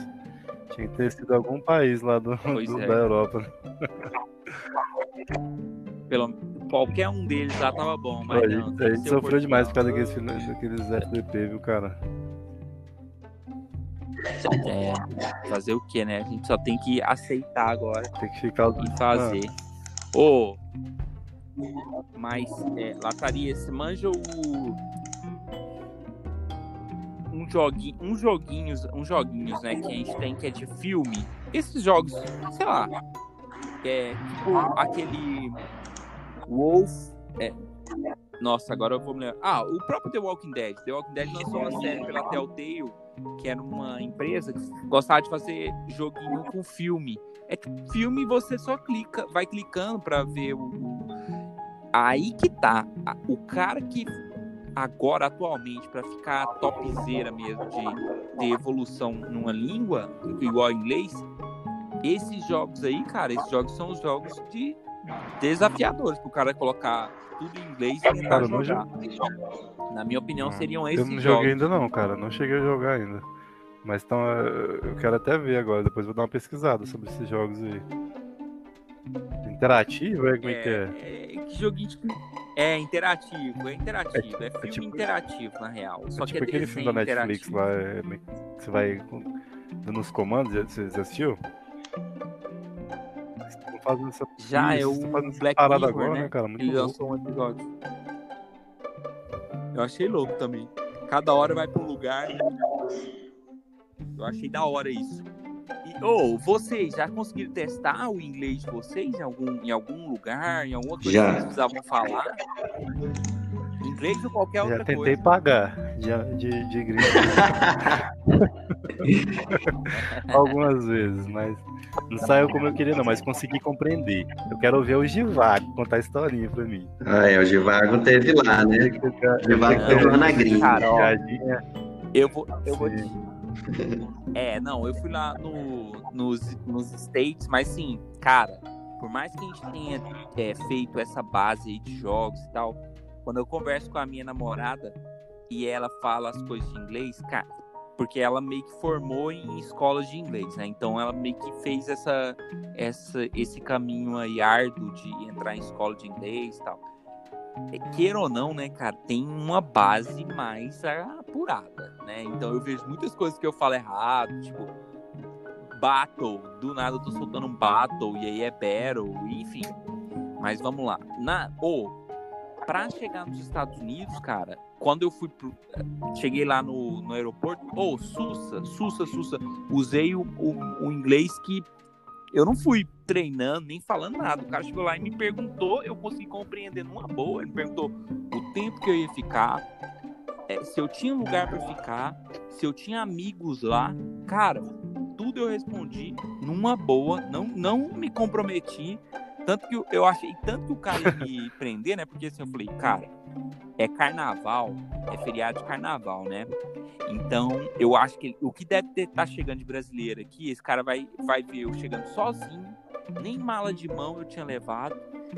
Tinha que ter sido algum país lá do, do- é. da Europa. Pelo, qualquer um deles lá tava bom, mas a não. a gente sofreu demais por causa daqueles, daqueles FDP, viu, cara? É, fazer o que, né? A gente só tem que aceitar agora Tem que ficar. e fazer. Ô, mas, é, Lataria, você manja o. Um joguinho, uns joguinhos, uns joguinhos, né, que a gente tem que é de filme. Esses jogos, sei lá, é tipo aquele Wolf. é, nossa, agora eu vou me lembrar. Ah, o próprio The Walking Dead. The Walking Dead lançou uma série pela Telltale, que era uma empresa que gostava de fazer joguinho com filme. É tipo filme você só clica, vai clicando pra ver o. o- Aí que tá. O cara que agora, atualmente, pra ficar topzera mesmo de ter evolução numa língua, igual inglês, esses jogos aí, cara, esses jogos são os jogos de desafiadores pro cara colocar tudo em inglês e tentar Cara, eu não jogar. Na minha opinião, seriam esses Eu não jogos. joguei ainda não, cara. Não cheguei a jogar ainda. Mas então eu quero até ver agora. Depois vou dar uma pesquisada sobre esses jogos aí. Interativo, é? Como é que é? É, é que joguinho tipo, é interativo, é interativo, é, filme tipo- interativo na real. Só É que tipo é aquele filme da Netflix interativo. lá, é, que você vai dando os comandos, você assistiu? Fazendo essa, Já isso, é estão fazendo o essa Black parada Mirror, agora, né? cara? Muito Ele louco. lançou um episódio. Eu achei louco também. Cada hora vai pra um lugar. Eu achei da hora isso. E, ô, vocês já conseguiram testar o inglês de vocês em algum, em algum lugar, em alguma coisa Já. que vocês precisavam falar? Inglês ou qualquer Já outra tentei coisa. pagar de, de, de gringo algumas vezes, mas não saiu como eu queria não, mas consegui compreender. Eu quero ver o Givago contar a historinha pra mim. Ah, é, o Givago teve lá, né? O Givago teve lá na gringa. Cara, ó, Piadinha. Eu vou, eu vou te... É, não, eu fui lá no, nos, nos States, mas sim, cara, por mais que a gente tenha é, feito essa base aí de jogos e tal, quando eu converso com a minha namorada e ela fala as coisas de inglês, cara, porque ela meio que formou em escolas de inglês, né? Então ela meio que fez essa, essa, esse caminho aí árduo de entrar em escola de inglês e tal. É, Queira ou não, né, cara, tem uma base mais apurada, né? Então eu vejo muitas coisas que eu falo errado, tipo, battle, do nada eu tô soltando um battle e aí é battle, enfim. Mas vamos lá. Na, ou, pra chegar nos Estados Unidos, cara, quando eu fui pro. Cheguei lá no, no aeroporto, ô, Sussa, Sussa, Sussa, usei o, o, o inglês que eu não fui treinando, nem falando nada. O cara chegou lá e me perguntou, eu consegui compreender numa boa. Ele perguntou o tempo que eu ia ficar, é, se eu tinha lugar pra ficar, se eu tinha amigos lá. Cara, tudo eu respondi numa boa, não, não me comprometi. Tanto que eu- eu achei tanto que o cara ia me prender, né? Porque assim, eu falei, cara, é carnaval, é feriado de carnaval, né? Então, eu acho que ele- o que deve estar tá chegando de brasileiro aqui, esse cara vai, vai ver eu chegando sozinho, nem mala de mão eu tinha levado.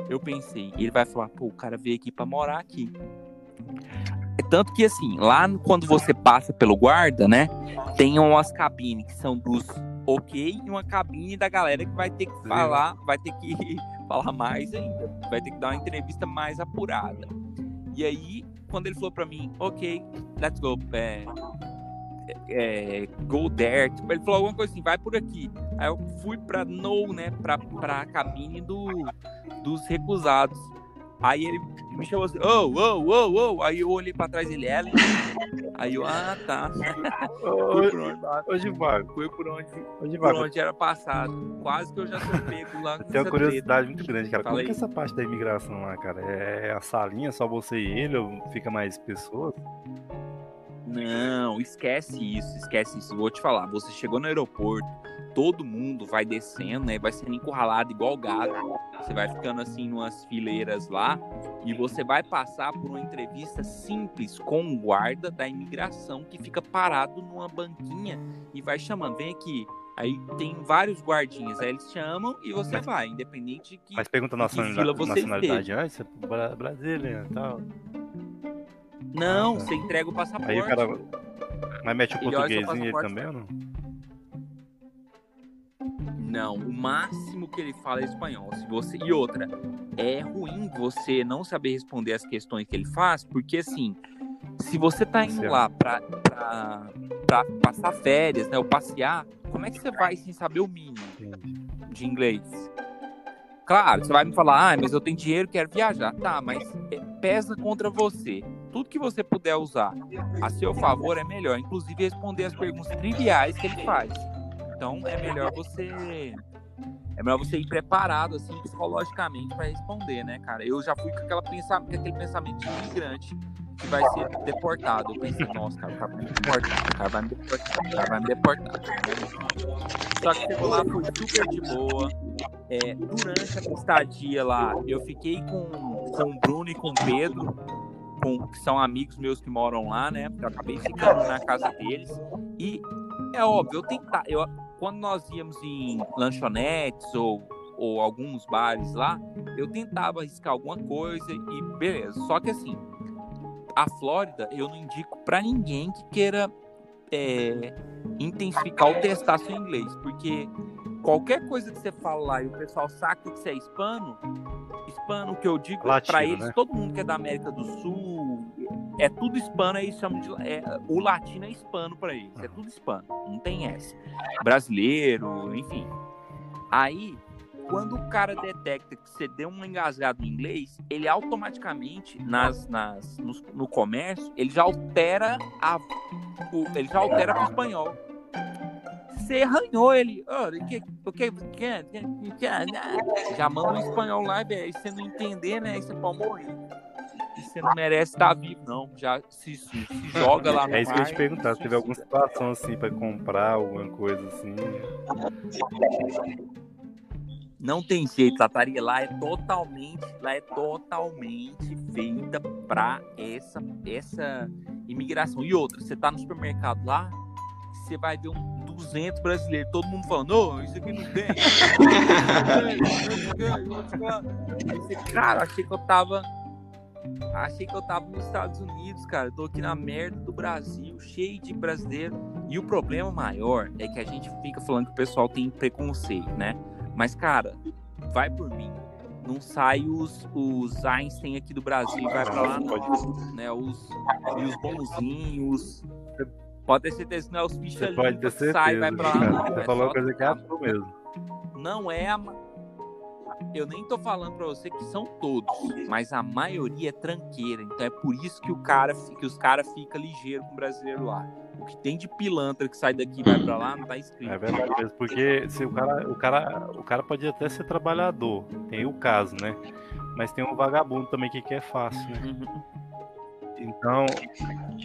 Eu pensei, ele vai falar, pô, o cara veio aqui pra morar aqui. Tanto que assim, lá quando você passa pelo guarda, né, tem umas cabines que são dos ok e uma cabine da galera que vai ter que falar, vai ter que falar mais ainda, vai ter que dar uma entrevista mais apurada. E aí, quando ele falou pra mim, ok, let's go, é, é, go there, tipo, ele falou alguma coisa assim, vai por aqui. Aí eu fui pra no, né, pra, pra cabine do, dos recusados. Aí ele me chamou assim, oh, oh, oh, oh. Aí eu olhei pra trás dele, Ellen. Aí eu, ah, tá. Fui por onde, Hoje vai. Fui por onde, Hoje por vai. onde era passado. Quase que eu já sou pego lá. Tenho uma curiosidade muito grande, cara. Fala Como que é essa parte da imigração lá, cara? É a salinha, só você e ele, ou fica mais pessoas? Não, esquece isso, esquece isso. Vou te falar, você chegou no aeroporto, todo mundo vai descendo, né? Vai sendo encurralado igual gato. Você vai ficando assim numas fileiras lá e você vai passar por uma entrevista simples com um guarda da imigração que fica parado numa banquinha e vai chamando, vem aqui. Aí tem vários guardinhas, aí eles chamam e você vai, independente de que Mas pergunta a nacionalidade, você nacionalidade antes, é Bra- Brasília e tal. Não, Ah, tá. você entrega o passaporte. Aí o cara. Mas mete o Ele portuguesinho ele também ou não? Não, o máximo que ele fala é espanhol. Se você e outra, é ruim você não saber responder as questões que ele faz, porque assim, se você tá indo lá pra, pra, pra passar férias, né, ou passear, como é que você vai sem saber o mínimo de inglês? Claro, você vai me falar, ah, mas eu tenho dinheiro, quero viajar. Tá, mas é, pesa contra você. Tudo que você puder usar a seu favor é melhor, inclusive responder as perguntas triviais que ele faz. Então é melhor você é melhor você ir preparado assim psicologicamente para responder, né, cara? Eu já fui com aquela pensamento, com aquele pensamento de imigrante que vai ser deportado. Eu pensei, nossa, cara, o cara vai me deportar, o cara vai me deportar, o cara vai me deportar. Só que chegou lá, foi super de boa. É, durante a estadia lá, eu fiquei com, com o Bruno e com o Pedro, com, que são amigos meus que moram lá, né? Eu acabei ficando na casa deles. E é óbvio, eu tentar, eu, quando nós íamos em lanchonetes ou, ou alguns bares lá, eu tentava arriscar alguma coisa e beleza. Só que assim, a Flórida eu não indico pra ninguém que queira é, intensificar ou testar seu inglês, porque qualquer coisa que você fala lá e o pessoal saca que você é hispano, hispano que eu digo Latino, pra eles, né? todo mundo que é da América do Sul, é tudo hispano, aí chamam de é, o latino é hispano pra eles, é tudo hispano, não tem essa. Brasileiro, enfim. Aí, quando o cara detecta que você deu um engasgado no inglês, ele automaticamente, nas, nas, no, no comércio, ele já altera a, o, ele já altera pro espanhol. Você arranhou ele. Oh, o que, que, que, que, já manda um espanhol lá, velho. Você não entender, né? aí Você pode morrer. E você não merece estar vivo, não. Já se, se, se joga lá no É isso que eu ia te mar, perguntar, se teve alguma situação assim pra comprar, alguma coisa assim. Não tem jeito, Tataria lá é totalmente, lá é totalmente feita pra essa, essa imigração. E outra, você tá no supermercado lá, você vai ver um 200 brasileiros, todo mundo falando, não, isso aqui não tem. Cara, achei que eu tava. Achei que eu tava nos Estados Unidos, cara. Eu tô aqui na merda do Brasil, cheio de brasileiro. E o problema maior é que a gente fica falando que o pessoal tem preconceito, né? Mas, cara, vai por mim. Não sai os, os Einstein aqui do Brasil e vai pra lá, não. Né? Os, e os bonzinhos. Pode ter certeza que não é os bichos ali pode ter que sai e vai certeza, pra lá, não. Você É falou coisa que é mesmo. não é a. ma- Eu nem tô falando pra você que são todos, mas a maioria é tranqueira. Então é por isso que o cara, que os caras ficam ligeiros com o brasileiro lá. O que tem de pilantra que sai daqui e vai pra lá não tá escrito. É verdade mesmo, porque se o cara, o cara, o cara pode até ser trabalhador, tem o caso, né? Mas tem um vagabundo também que quer fácil, né? Então,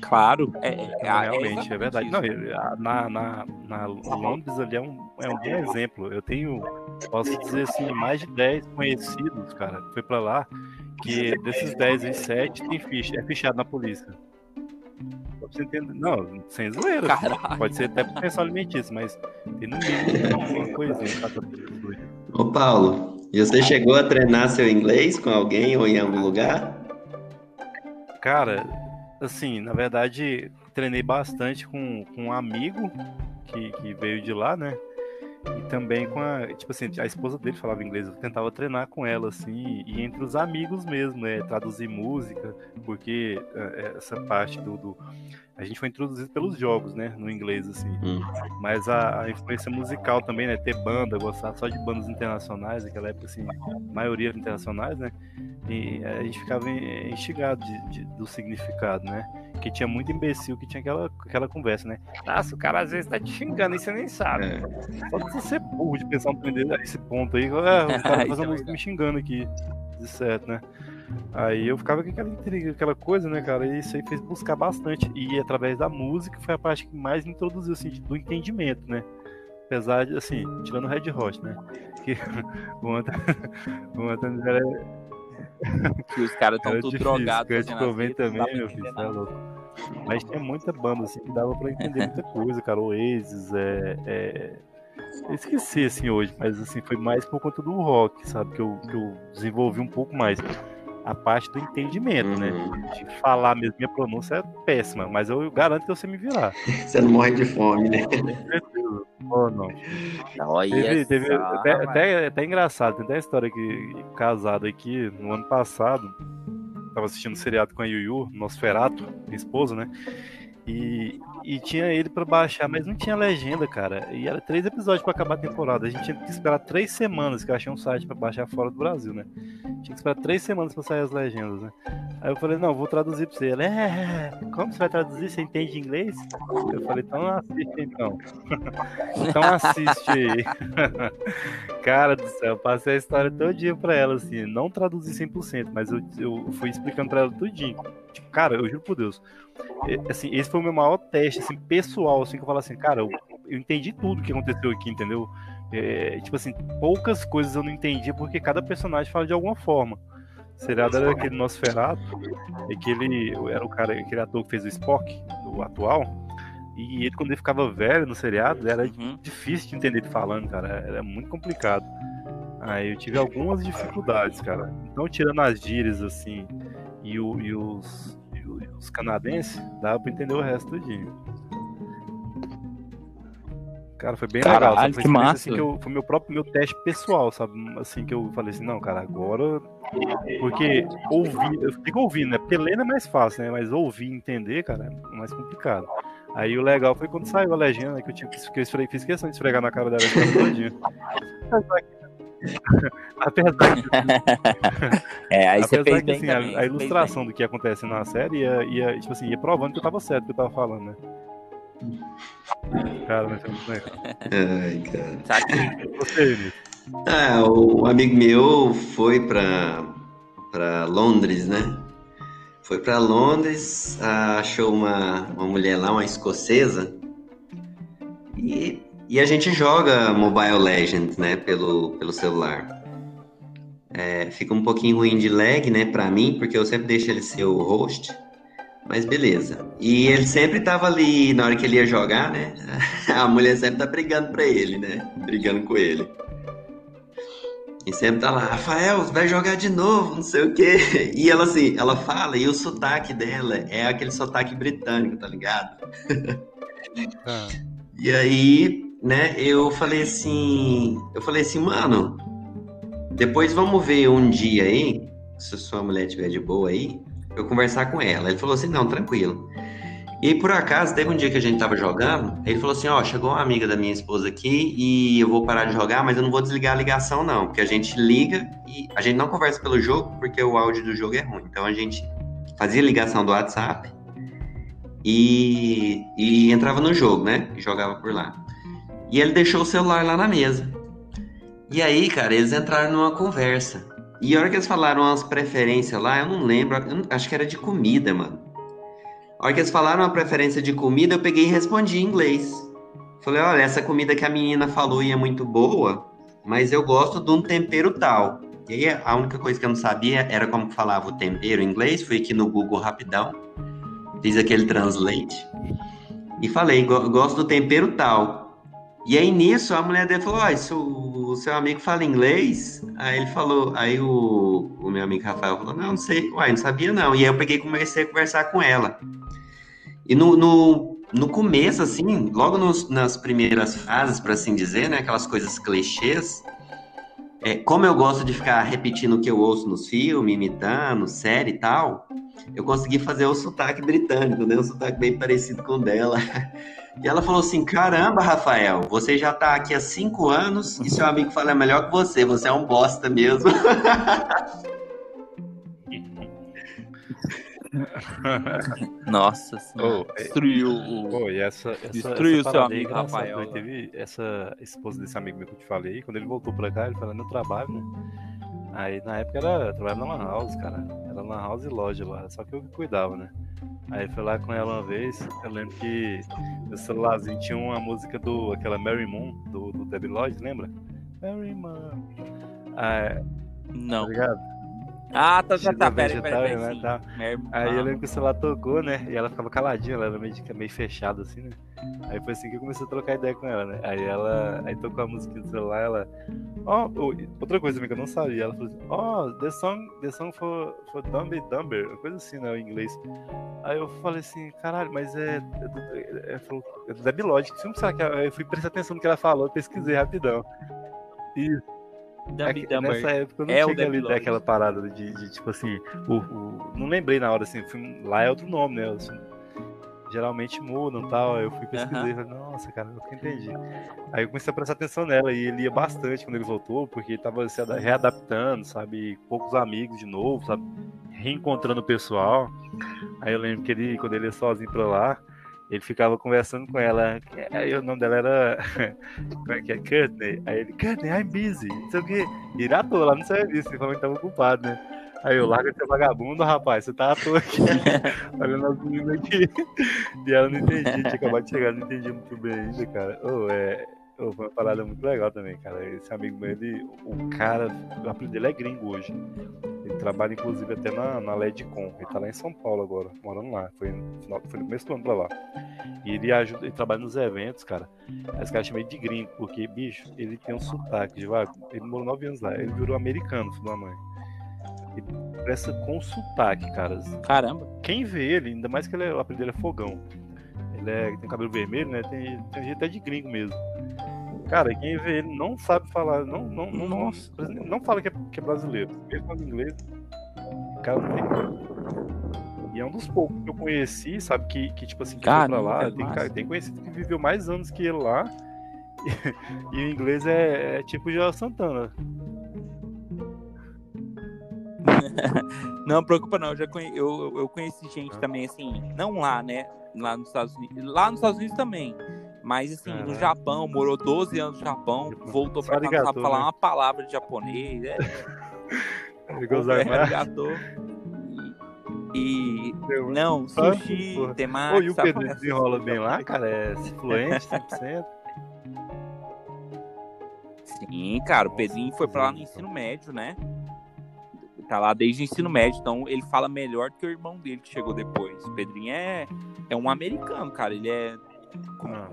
Claro, é, é- é- realmente, é exatamente verdade. Não, ele- a- na, na, na Londres ali é um, é um bom exemplo. Eu tenho, posso dizer assim, mais de 10 conhecidos, cara, que foi pra lá, que desses 10 em 7 tem ficha, é fichado na polícia. Não, sem zoeira. Caralho. Pode ser até por pensão alimentícia, mas tem no mínimo uma coisinha dois. Ô Paulo, e você chegou a treinar seu inglês com alguém ou em algum lugar? Cara, assim, na verdade, treinei bastante com, com um amigo que, que veio de lá, né? E também com a, tipo assim, a esposa dele falava inglês, eu tentava treinar com ela, assim, e entre os amigos mesmo, né? Traduzir música, porque é, essa parte do, do- A gente foi introduzido pelos jogos, né? No inglês, assim. Hum. Mas a, a influência musical também, né? Ter banda, gostar só de bandas internacionais, naquela época, assim, maioria internacionais, né? E a gente ficava instigado de, de, do significado, né? Que tinha muito imbecil que tinha aquela, aquela conversa, né? Nossa, o cara às vezes tá te xingando e você nem sabe. É. Só que você ser burro de pensar esse ponto aí. É, o cara tá fazendo música me xingando aqui, de certo, né? Aí eu ficava com aquela intriga, aquela coisa, né, cara? E isso aí fez buscar bastante. E através da música foi a parte que mais me introduziu, assim, do entendimento, né? Apesar de, assim, tirando o Red Hot, né? Que o Anthony, o Anthony era, que os caras estão tudo drogados. Kurt Cobain também, meu filho, é louco. Mas tinha muita banda, assim, que dava pra entender muita coisa, cara. Oasis, é, é... Eu esqueci, assim, hoje, mas, assim, foi mais por conta do rock, sabe? Que eu, que eu desenvolvi um pouco mais a parte do entendimento, né? uhum. né? De falar mesmo, minha pronúncia é péssima, mas eu garanto que você me virar. Você não morre de fome, né? Oh, não. Olha teve, teve até, até, até, engraçado, tem até a história que casado aqui no ano passado, tava assistindo um seriado com a Yuyu, Nosferato, minha esposa, né? E, e tinha ele para baixar, mas não tinha legenda, cara. E era três episódios para acabar a temporada. A gente tinha que esperar três semanas, que eu achei um site para baixar fora do Brasil, né? Tinha que esperar três semanas para sair as legendas, né? Aí eu falei, não, vou traduzir pra você. Ele, é, como você vai traduzir? Você entende inglês? Eu falei, então assiste então. então assiste aí. cara do céu, eu passei a história todo dia pra ela, assim, não traduzi 100%, mas eu, eu fui explicando pra ela tudinho. Tipo, cara, eu juro por Deus, assim, esse foi o meu maior teste, assim, pessoal, assim, que eu falo assim, cara, eu, eu entendi tudo que aconteceu aqui, entendeu? É, tipo assim, poucas coisas eu não entendi porque cada personagem fala de alguma forma. O seriado era aquele Nosferatu, aquele era o cara, aquele ator que fez o Spock, o atual. E ele, quando ele ficava velho no seriado, era uhum. difícil de entender ele falando, cara. Era muito complicado. Aí eu tive algumas dificuldades, cara. Então, tirando as gírias, assim, e, o, e os, os canadenses, dava pra entender o resto do dia. Cara, foi bem Caralho, legal. Foi, que massa. Assim, que eu, foi meu próprio meu teste pessoal, sabe? Assim que eu falei assim, não, cara, agora. Porque ouvir, eu fico ouvindo, né? Porque ler é mais fácil, né? Mas ouvir e entender, cara, é mais complicado. Aí o legal foi quando saiu a legenda, né, que eu, tinha, que eu fiz questão de esfregar na cara dela todinha. Apesar que. é, aí você fez que, assim, também, a, a ilustração do que acontece na série ia, ia, tipo assim, ia provando que eu tava certo que eu tava falando, né? Cara, mas é muito legal. Ai, cara. Sabe você, Ah, o amigo meu foi pra, pra Londres, né? Foi pra Londres, achou uma, uma mulher lá, uma escocesa, e e a gente joga Mobile Legends, né, pelo, pelo celular. É, fica um pouquinho ruim de lag, né, pra mim, porque eu sempre deixo ele ser o host. Mas beleza. E ele sempre tava ali, na hora que ele ia jogar, né? A mulher sempre tá brigando pra ele, né? Brigando com ele. E sempre tá lá, Rafael, vai jogar de novo, não sei o quê. E ela assim, ela fala, e o sotaque dela é aquele sotaque britânico, tá ligado? Ah. E aí, né, eu falei assim, eu falei assim, mano, depois vamos ver um dia aí, se sua mulher estiver de boa aí, eu conversar com ela. Ele falou assim, não, tranquilo. E por acaso, teve um dia que a gente tava jogando, ele falou assim, ó, chegou uma amiga da minha esposa aqui e eu vou parar de jogar, mas eu não vou desligar a ligação não, porque a gente liga e a gente não conversa pelo jogo porque o áudio do jogo é ruim. Então a gente fazia ligação do WhatsApp e, e entrava no jogo, né? E jogava por lá. E ele deixou o celular lá na mesa. E aí, cara, eles entraram numa conversa. E a hora que eles falaram as preferências lá, eu não lembro, eu acho que era de comida, mano. A hora que eles falaram a preferência de comida, eu peguei e respondi em inglês. Falei, olha, essa comida que a menina falou é muito boa, mas eu gosto de um tempero tal. E aí a única coisa que eu não sabia era como falava o tempero em inglês, fui aqui no Google rapidão, fiz aquele translate e falei, gosto do tempero tal. E aí nisso a mulher dele falou: oh, o seu amigo fala inglês? Aí ele falou, aí o, o meu amigo Rafael falou: Não, não sei, uai, não sabia não. E aí eu peguei e comecei a conversar com ela. E no, no, no começo, assim, logo nos, nas primeiras fases, para assim dizer, né, aquelas coisas clichês, é, como eu gosto de ficar repetindo o que eu ouço nos filmes, imitando, série e tal, eu consegui fazer o sotaque britânico, né? Um sotaque bem parecido com o dela. E ela falou assim: Caramba, Rafael, você já tá aqui há cinco anos e seu amigo fala é melhor que você, você é um bosta mesmo. Nossa senhora. Oh, destruiu o. Oh, essa, essa, destruiu essa seu amigo Rafael. Né? Teve essa esposa desse amigo meu que eu te falei, quando ele voltou pra cá, ele falou no trabalho, né? Aí na época era, eu trabalhava na Lan House, cara. Era Lan House e loja lá, só que eu que cuidava, né? Aí foi lá com ela uma vez, eu lembro que no celularzinho tinha uma música do, aquela Mary Moon, do, do Debbie Lloyd, lembra? Mary Moon. Ah, Não. tá ligado? Ah, tá, já tá. Chega Pera, pera, vegetável, pera. né, tá. Aí eu lembro que o celular tocou, né? E ela ficava caladinha, ela era meio, meio fechada assim, né? Aí foi assim que eu comecei a trocar ideia com ela, né? Aí ela. Aí tocou a música do celular, ela. Ó, oh, outra coisa também que eu não sabia, ela falou assim, ó, the song, the song for, for Dumber Dumber, uma coisa assim, né? Em inglês. Aí eu falei assim, caralho, mas é. É do, é, é, é que filme será que é? Aí eu fui prestar atenção no que ela falou, pesquisei rapidão. Isso. É Dummy que Dumber. nessa época eu não É o tinha ali Lloyd. aquela parada de, de, tipo assim, o, o- não lembrei na hora assim, fui- lá é outro nome, né? Assim, geralmente mudam e tal. Aí eu fui pesquisar e falei, nossa, cara, eu nunca entendi. Aí eu comecei a prestar atenção nela e ele ia bastante quando ele voltou, porque ele tava se ada- readaptando, sabe? Poucos amigos de novo, sabe? Reencontrando o pessoal. Aí eu lembro que ele, quando ele ia sozinho pra lá, ele ficava conversando com ela. Aí o nome dela era. Como é que é? Courtney. Aí ele, Courtney, I'm busy. Não sei o quê. E à toa lá no serviço, ele falou que tava ocupado, né? Aí eu largo esse vagabundo, rapaz, você tá à toa aqui. Olhando as meninas aqui. E ela não entendia, tinha acabado de chegar, não entendia muito bem ainda, cara. Ô, é. Foi uma parada muito legal também, cara. Esse amigo meu, ele, o cara, o apelido dele é gringo hoje. Ele trabalha, inclusive, até na, na Ledcom. Ele tá lá em São Paulo agora, morando lá. Foi no, final, foi no começo do ano pra lá. E ele ajuda, ele trabalha nos eventos, cara. Aí os caras chamam ele de gringo, porque, bicho, ele tem um sotaque de vago. Ele morou nove anos lá, ele virou americano, filho da mãe. Ele presta com sotaque, cara. Caramba. Quem vê ele, ainda mais que ele é, o apelido dele é Fogão. Ele é, tem cabelo vermelho, né? Tem, tem jeito até de gringo mesmo. Cara, quem vê ele não sabe falar, não, não, não, não, não fala que é, que é brasileiro. Mesmo falando inglês, o cara não tem. E é um dos poucos que eu conheci, sabe, que, que tipo assim, que foi pra lá. é Tem, cara, tem conhecido que viveu mais anos que ele lá. E, e o inglês é, é tipo Joel Santana. Não, preocupa não, eu já conhe... eu, eu conheci gente também, assim, não lá, né? Lá nos Estados Unidos. Lá nos Estados Unidos também. Mas assim, no. Japão, morou 12 anos no Japão, voltou pra cá, não sabe falar né? uma palavra de japonês. É, é. E, não, sushi, porra. temaki, Ô, e o? Pedro desenrola bem lá, cara? É fluente, 100%. Sim, cara, o Pedrinho foi pra lá no ensino médio, né? Tá lá desde o ensino médio, então ele fala melhor do que o irmão dele que chegou depois. O Pedrinho é, é um americano, cara. Ele é.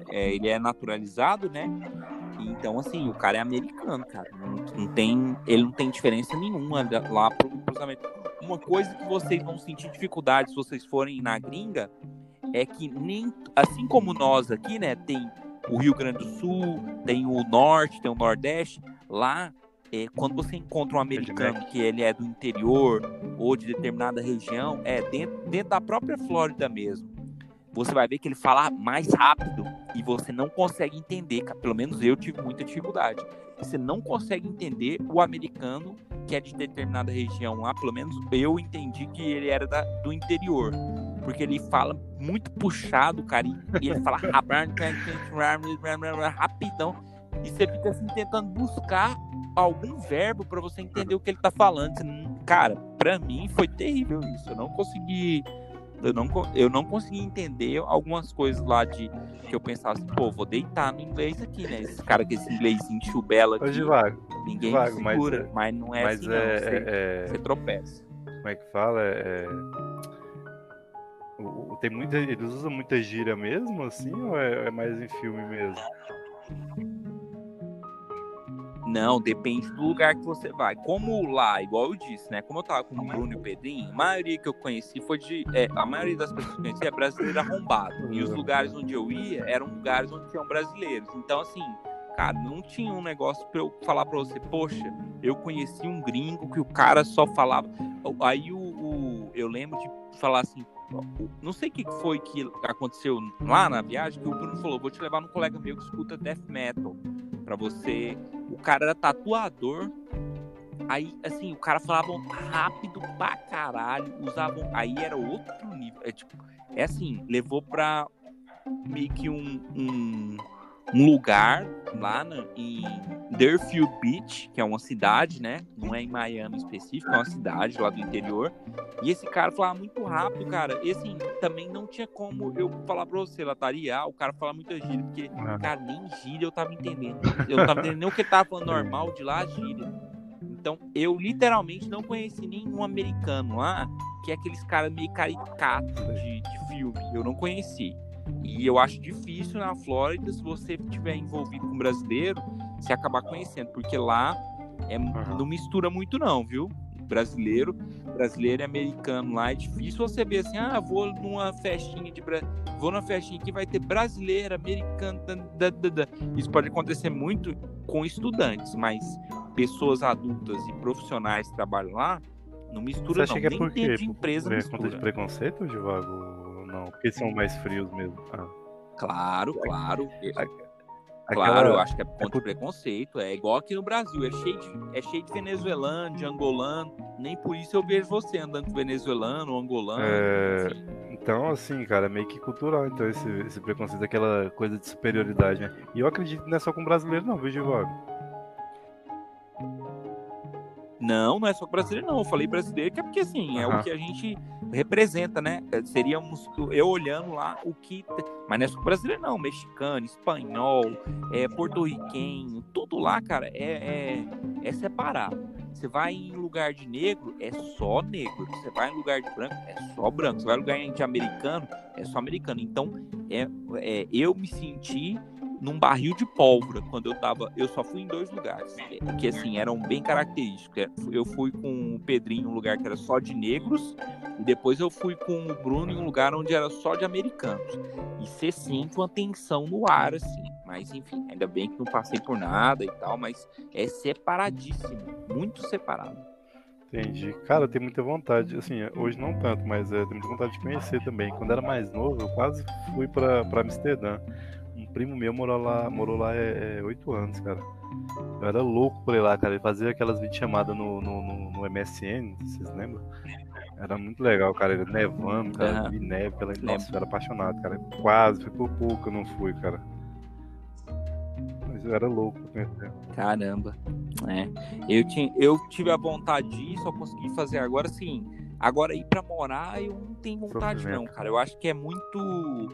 É, ele é naturalizado, né? Então, assim, o cara é americano, cara. Não, não tem, ele não tem diferença nenhuma lá pro cruzamento. Uma coisa que vocês vão sentir dificuldade se vocês forem na gringa é que nem assim como nós aqui, né, tem o Rio Grande do Sul, tem o Norte, tem o Nordeste, lá é, quando você encontra um americano que ele é do interior ou de determinada região, é dentro, dentro da própria Flórida mesmo, você vai ver que ele fala mais rápido e você não consegue entender, pelo menos eu tive muita dificuldade. Você não consegue entender o americano que é de determinada região lá, pelo menos eu entendi que ele era da- do interior. Porque ele fala muito puxado, cara, e, ele fala rapidão. E você fica assim tentando buscar algum verbo pra você entender o que ele tá falando. Cara, pra mim foi terrível isso. Eu não consegui. Eu não, eu não consegui entender algumas coisas lá de que eu pensava assim, pô, vou deitar no inglês aqui, né? Esse cara com esse inglêsinho chubela aqui, Divago, ninguém me mas segura. é- Mas, não é mas assim, não. é, Você, é- é- você tropeça. Como é que fala? É, o- tem muita, eles usam muita gíria mesmo, assim, ou é, é mais em filme mesmo? Não, depende do lugar que você vai. Como lá, igual eu disse, né? Como eu tava com o Bruno e o Pedrinho, a maioria que eu conheci foi de. é, a maioria das pessoas que eu conheci é brasileiro arrombado. E os lugares onde eu ia eram lugares onde tinham brasileiros. Então, assim, cara, não tinha um negócio pra eu falar pra você, poxa, eu conheci um gringo que o cara só falava. Aí o, o- eu lembro de falar assim. Não sei o que foi que aconteceu lá na viagem, que o Bruno falou: vou te levar num colega meu que escuta death metal. Pra você o cara era tatuador Aí, assim, o cara falava rápido pra caralho, usavam. Aí era outro nível. É tipo, é assim, levou pra meio que um, um, um lugar lá na, em Deerfield Beach, que é uma cidade, né? Não é em Miami específico, é uma cidade lá do interior. E esse cara falava muito rápido, cara. E assim, também não tinha como eu falar pra você, Lataria, ah, o cara fala muita gíria, porque, Ah. cara, nem gíria eu tava entendendo. Eu não tava entendendo nem o que ele tava falando normal de lá, gíria. Então, eu literalmente não conheci nenhum americano lá, que é aqueles caras meio caricatos de, de filme. Eu não conheci. E eu acho difícil na Flórida, se você estiver envolvido com brasileiro, você acabar conhecendo, porque lá é, não mistura muito não, viu? Brasileiro, brasileiro e americano lá é difícil você ver assim, ah, vou numa festinha de bra... vou numa festinha que vai ter brasileiro, americano, da, da, da, isso pode acontecer muito com estudantes, mas pessoas adultas e profissionais que trabalham lá não Você mistura acha não, que é nem por quê? dentro de empresa Por conta de preconceito, Givago? Não, porque são mais frios mesmo. Ah. Claro, claro. Aquela- Claro, eu acho que é ponto por- de preconceito. É igual aqui no Brasil, é cheio de, é cheio de venezuelano, de angolano. Nem por isso eu vejo você andando com venezuelano ou angolano. É, enfim. Então, assim, cara, é meio que cultural, então, esse, esse preconceito, aquela coisa de superioridade, né? E eu acredito que não é só com brasileiro, não, viu, Givago? Não, não é só brasileiro, não. Eu falei brasileiro que é porque, assim, é Aham. o que a gente representa, né? É, Seríamos eu olhando lá o que. Mas não é só brasileiro, não. Mexicano, espanhol, é, porto-riquenho, tudo lá, cara, é, é, é separado. Você vai em lugar de negro, é só negro. Você vai em lugar de branco, é só branco. Você vai em lugar de americano, é só americano. Então, é, é, eu me senti num barril de pólvora quando eu tava. Eu só fui em dois lugares, é, que assim, eram bem característicos. É, Eu fui com o Pedrinho em um lugar que era só de negros, e depois eu fui com o Bruno em um lugar onde era só de americanos. E você sente uma tensão no ar, assim. Mas enfim, ainda bem que não passei por nada e tal, mas é separadíssimo, muito separado. Entendi. Cara, eu tenho muita vontade, assim, hoje não tanto, mas é, tenho muita vontade de conhecer também. Quando era mais novo, eu quase fui pra Amsterdã. Primo meu morou lá, morou lá é, é, oito anos, cara. Eu era louco por ir lá, cara. Ele fazia aquelas videochamadas no, no, no, no MSN, vocês lembram? Era muito legal, cara. Ele nevando, cara. Aham. Vi neve pela. Nossa, eu era apaixonado, cara. Quase, foi por pouco que eu não fui, cara. Mas eu era louco pra conhecer. Caramba. É. Eu, tinha, eu tive a vontade de ir, só consegui fazer agora sim. Agora ir pra morar, eu não tenho vontade, Sofrimento. não, cara. Eu acho que é muito.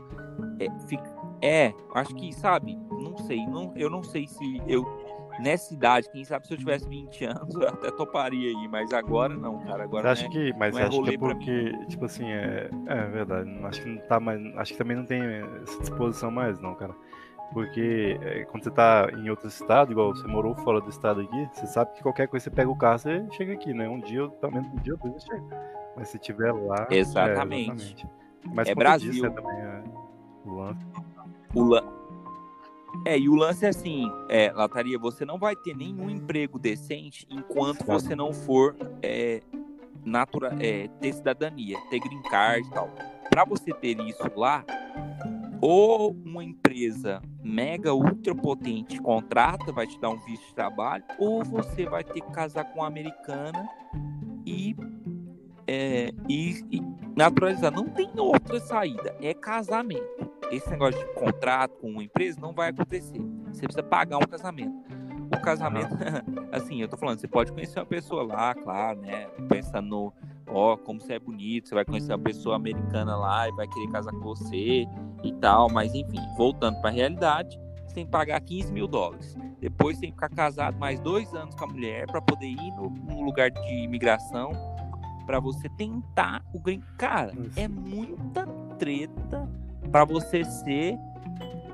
É, fica- é, acho que, sabe, não sei. Não, eu não sei se eu. Nessa idade, quem sabe se eu tivesse 20 anos, eu até toparia aí, mas agora não, cara. Agora acha né, que, mas não é acho que é porque, tipo assim, é, é verdade. Acho que não tá mais, acho que também não tem essa disposição mais, não, cara. Porque é, quando você tá em outro estado, igual você morou fora do estado aqui, você sabe que qualquer coisa você pega o carro, você chega aqui, né? Um dia, pelo menos um dia, dois você chega. Mas se tiver lá, é, Exatamente. exatamente. Mas É Brasil. disso, é também é, o lance. O lan- É, e o lance é assim, é, Lataria, você não vai ter nenhum emprego decente enquanto você não for é, natura, é, ter cidadania, ter green card e tal. Para você ter isso lá, ou uma empresa mega ultra potente contrata, vai te dar um visto de trabalho, ou você vai ter que casar com uma americana e, é, e, e naturalizar. Não tem outra saída, é casamento esse negócio de contrato com uma empresa não vai acontecer. Você precisa pagar um casamento. O casamento, assim, eu tô falando, você pode conhecer uma pessoa lá, claro, né? Pensando no, ó, como você é bonito, você vai conhecer uma pessoa americana lá e vai querer casar com você e tal, mas enfim, voltando pra realidade, você tem que pagar 15 mil dólares. Depois tem que ficar casado mais dois anos com a mulher para poder ir no, no lugar de imigração para você tentar o green. Cara, é muita treta para você ser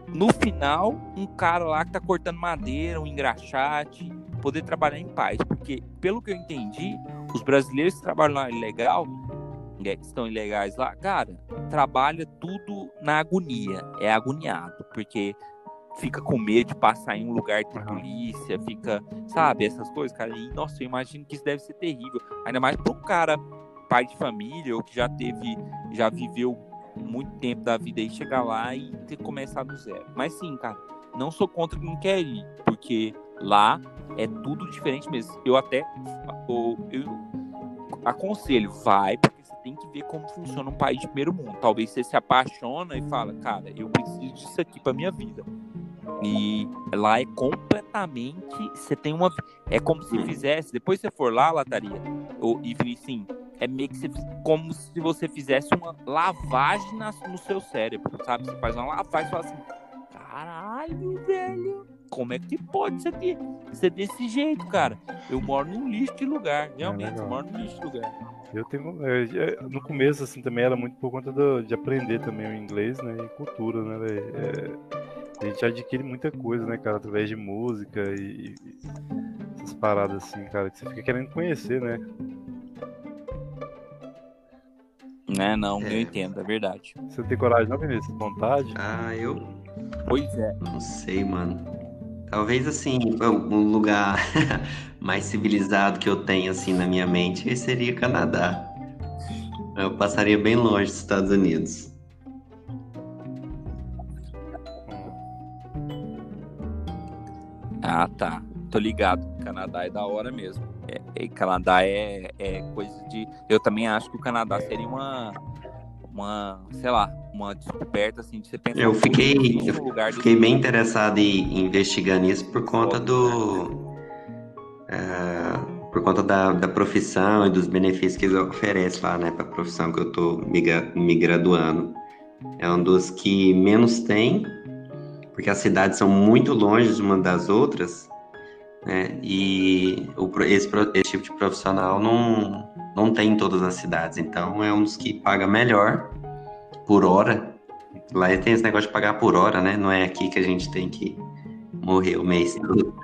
no final um cara lá que tá cortando madeira, um engraxate, poder trabalhar em paz, porque pelo que eu entendi, os brasileiros que trabalham lá ilegal, é, que estão ilegais lá, cara, trabalha tudo na agonia, é agoniado, porque fica com medo de passar em um lugar de polícia, fica, sabe, essas coisas, cara. E nossa, eu imagino que isso deve ser terrível, ainda mais para um cara pai de família ou que já teve, já viveu muito tempo da vida aí chegar lá e ter que começar do zero. Mas sim, cara, não sou contra quem quer ir, porque Lá é tudo diferente mesmo. Eu até eu, eu aconselho, vai, porque você tem que ver como funciona um país de primeiro mundo. Talvez você se apaixona e fala, cara, eu preciso disso aqui para minha vida. E lá é completamente. Você tem uma. É como se fizesse. Depois você for lá, Lataria, ou, e sim, é meio que como se você fizesse uma lavagem na, no seu cérebro, sabe? Você faz uma lavagem e fala assim: caralho, velho, como é que pode ser, de, ser desse jeito, cara? Eu moro num lixo de lugar, realmente, é eu moro num lixo de lugar. Eu tenho. Eu, no começo, assim, também era muito por conta do, de aprender também o inglês, né? E cultura, né, velho? É a gente adquire muita coisa, né, cara, através de música e, e essas paradas assim, cara, que você fica querendo conhecer, né? Né, não, é. eu entendo, é verdade. Você tem coragem não, Vinícius? Vontade? Ah, eu. Pois é. Não sei, mano. Talvez assim, um lugar mais civilizado que eu tenho assim na minha mente seria Canadá. Eu passaria bem longe dos Estados Unidos. Ah, tá. Tô ligado. Canadá é da hora mesmo. É, é, Canadá é, é coisa de. Eu também acho que o Canadá seria uma. Uma, sei lá, uma descoberta assim de você pensar. Eu fiquei, eu lugar fiquei bem interessado em investigar nisso por conta do. É, por conta da, da profissão e dos benefícios que eles oferecem lá, né, para a profissão que eu tô me, me graduando. É um dos que menos tem porque as cidades são muito longe uma das outras, né? E o, esse, esse tipo de profissional não, não tem em todas as cidades. Então é um dos que paga melhor por hora. Lá tem esse negócio de pagar por hora, né? Não é aqui que a gente tem que morrer o mês todo.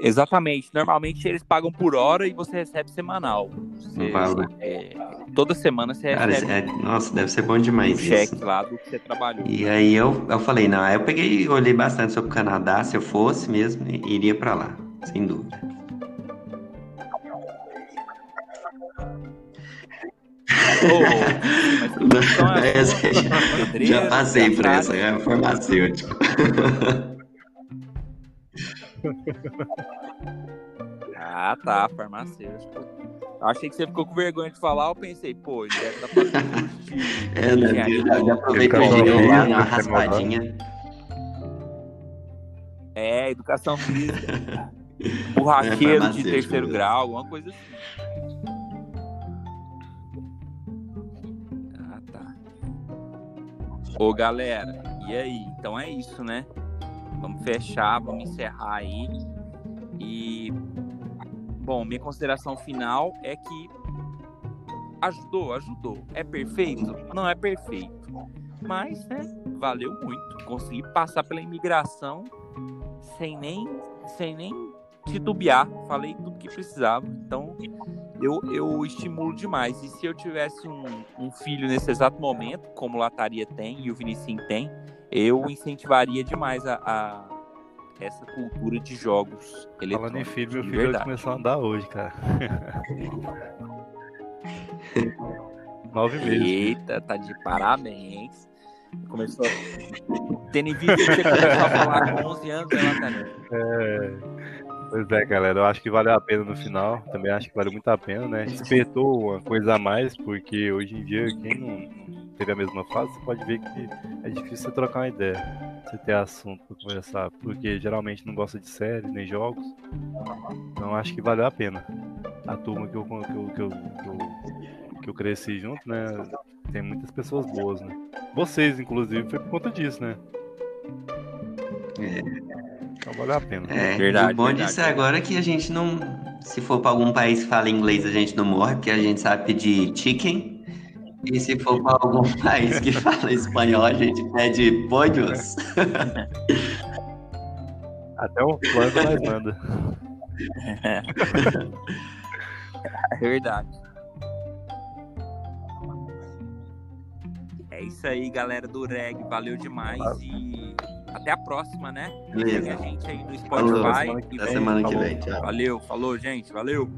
Exatamente. Normalmente eles pagam por hora e você recebe semanal. Você, vale. É, toda semana você Cara, recebe. É, nossa, deve ser bom demais um isso. cheque lá do que você trabalhou. E aí eu, eu falei, não, aí eu peguei olhei bastante sobre o Canadá, se eu fosse mesmo, iria para lá, sem dúvida. Oh, então é já, já passei por essa, é farmacêutico. ah, tá, farmacêutico. Achei que você ficou com vergonha de falar, eu pensei, pô, ele deve estar tá fazendo curso de. É, né? Já, e lá, uma raspadinha. É, educação física. Borracheiro é, de terceiro mesmo. grau, alguma coisa assim. Ah, tá. Ô, galera, e aí? Então é isso, né? Vamos fechar, vamos encerrar aí. E bom, minha consideração final é que ajudou, ajudou. É perfeito? Não é perfeito. Mas, né, valeu muito. Consegui passar pela imigração sem nem sem nem titubear. Falei tudo que precisava. Então, eu, eu estimulo demais. E se eu tivesse um, um filho nesse exato momento, como Lataria tem e o Vinicius tem, eu incentivaria demais a, a essa cultura de jogos Falando em filho, meu filho vai começou a andar hoje, cara. Nove meses. Eita, tá de parabéns. Começou. Tendo em vista que você começou a falar com 11 anos, né, cara? É. Pois é, galera, eu acho que valeu a pena no final. Também acho que valeu muito a pena, né? Despertou uma coisa a mais, porque hoje em dia, quem não teve a mesma fase, você pode ver que é difícil você trocar uma ideia, você ter assunto para conversar, porque geralmente não gosta de série nem jogos. Então acho que valeu a pena. A turma que eu, que eu, que eu, que eu, que eu cresci junto, né? Tem muitas pessoas boas, né? Vocês, inclusive, foi por conta disso, né? É. Então valeu a pena. É, verdade. O bom verdade, disso é agora que a gente não. Se for para algum país que fala inglês, a gente não morre, porque a gente sabe pedir chicken e se for para algum país que fala espanhol, a gente pede pollos. Até um plano nós manda. É verdade. É isso aí, galera do Reg. Valeu demais e até a próxima, né? Beleza. a gente aí no Spotify. Falou, semana que vem. Tchau. Valeu, falou, gente. Valeu.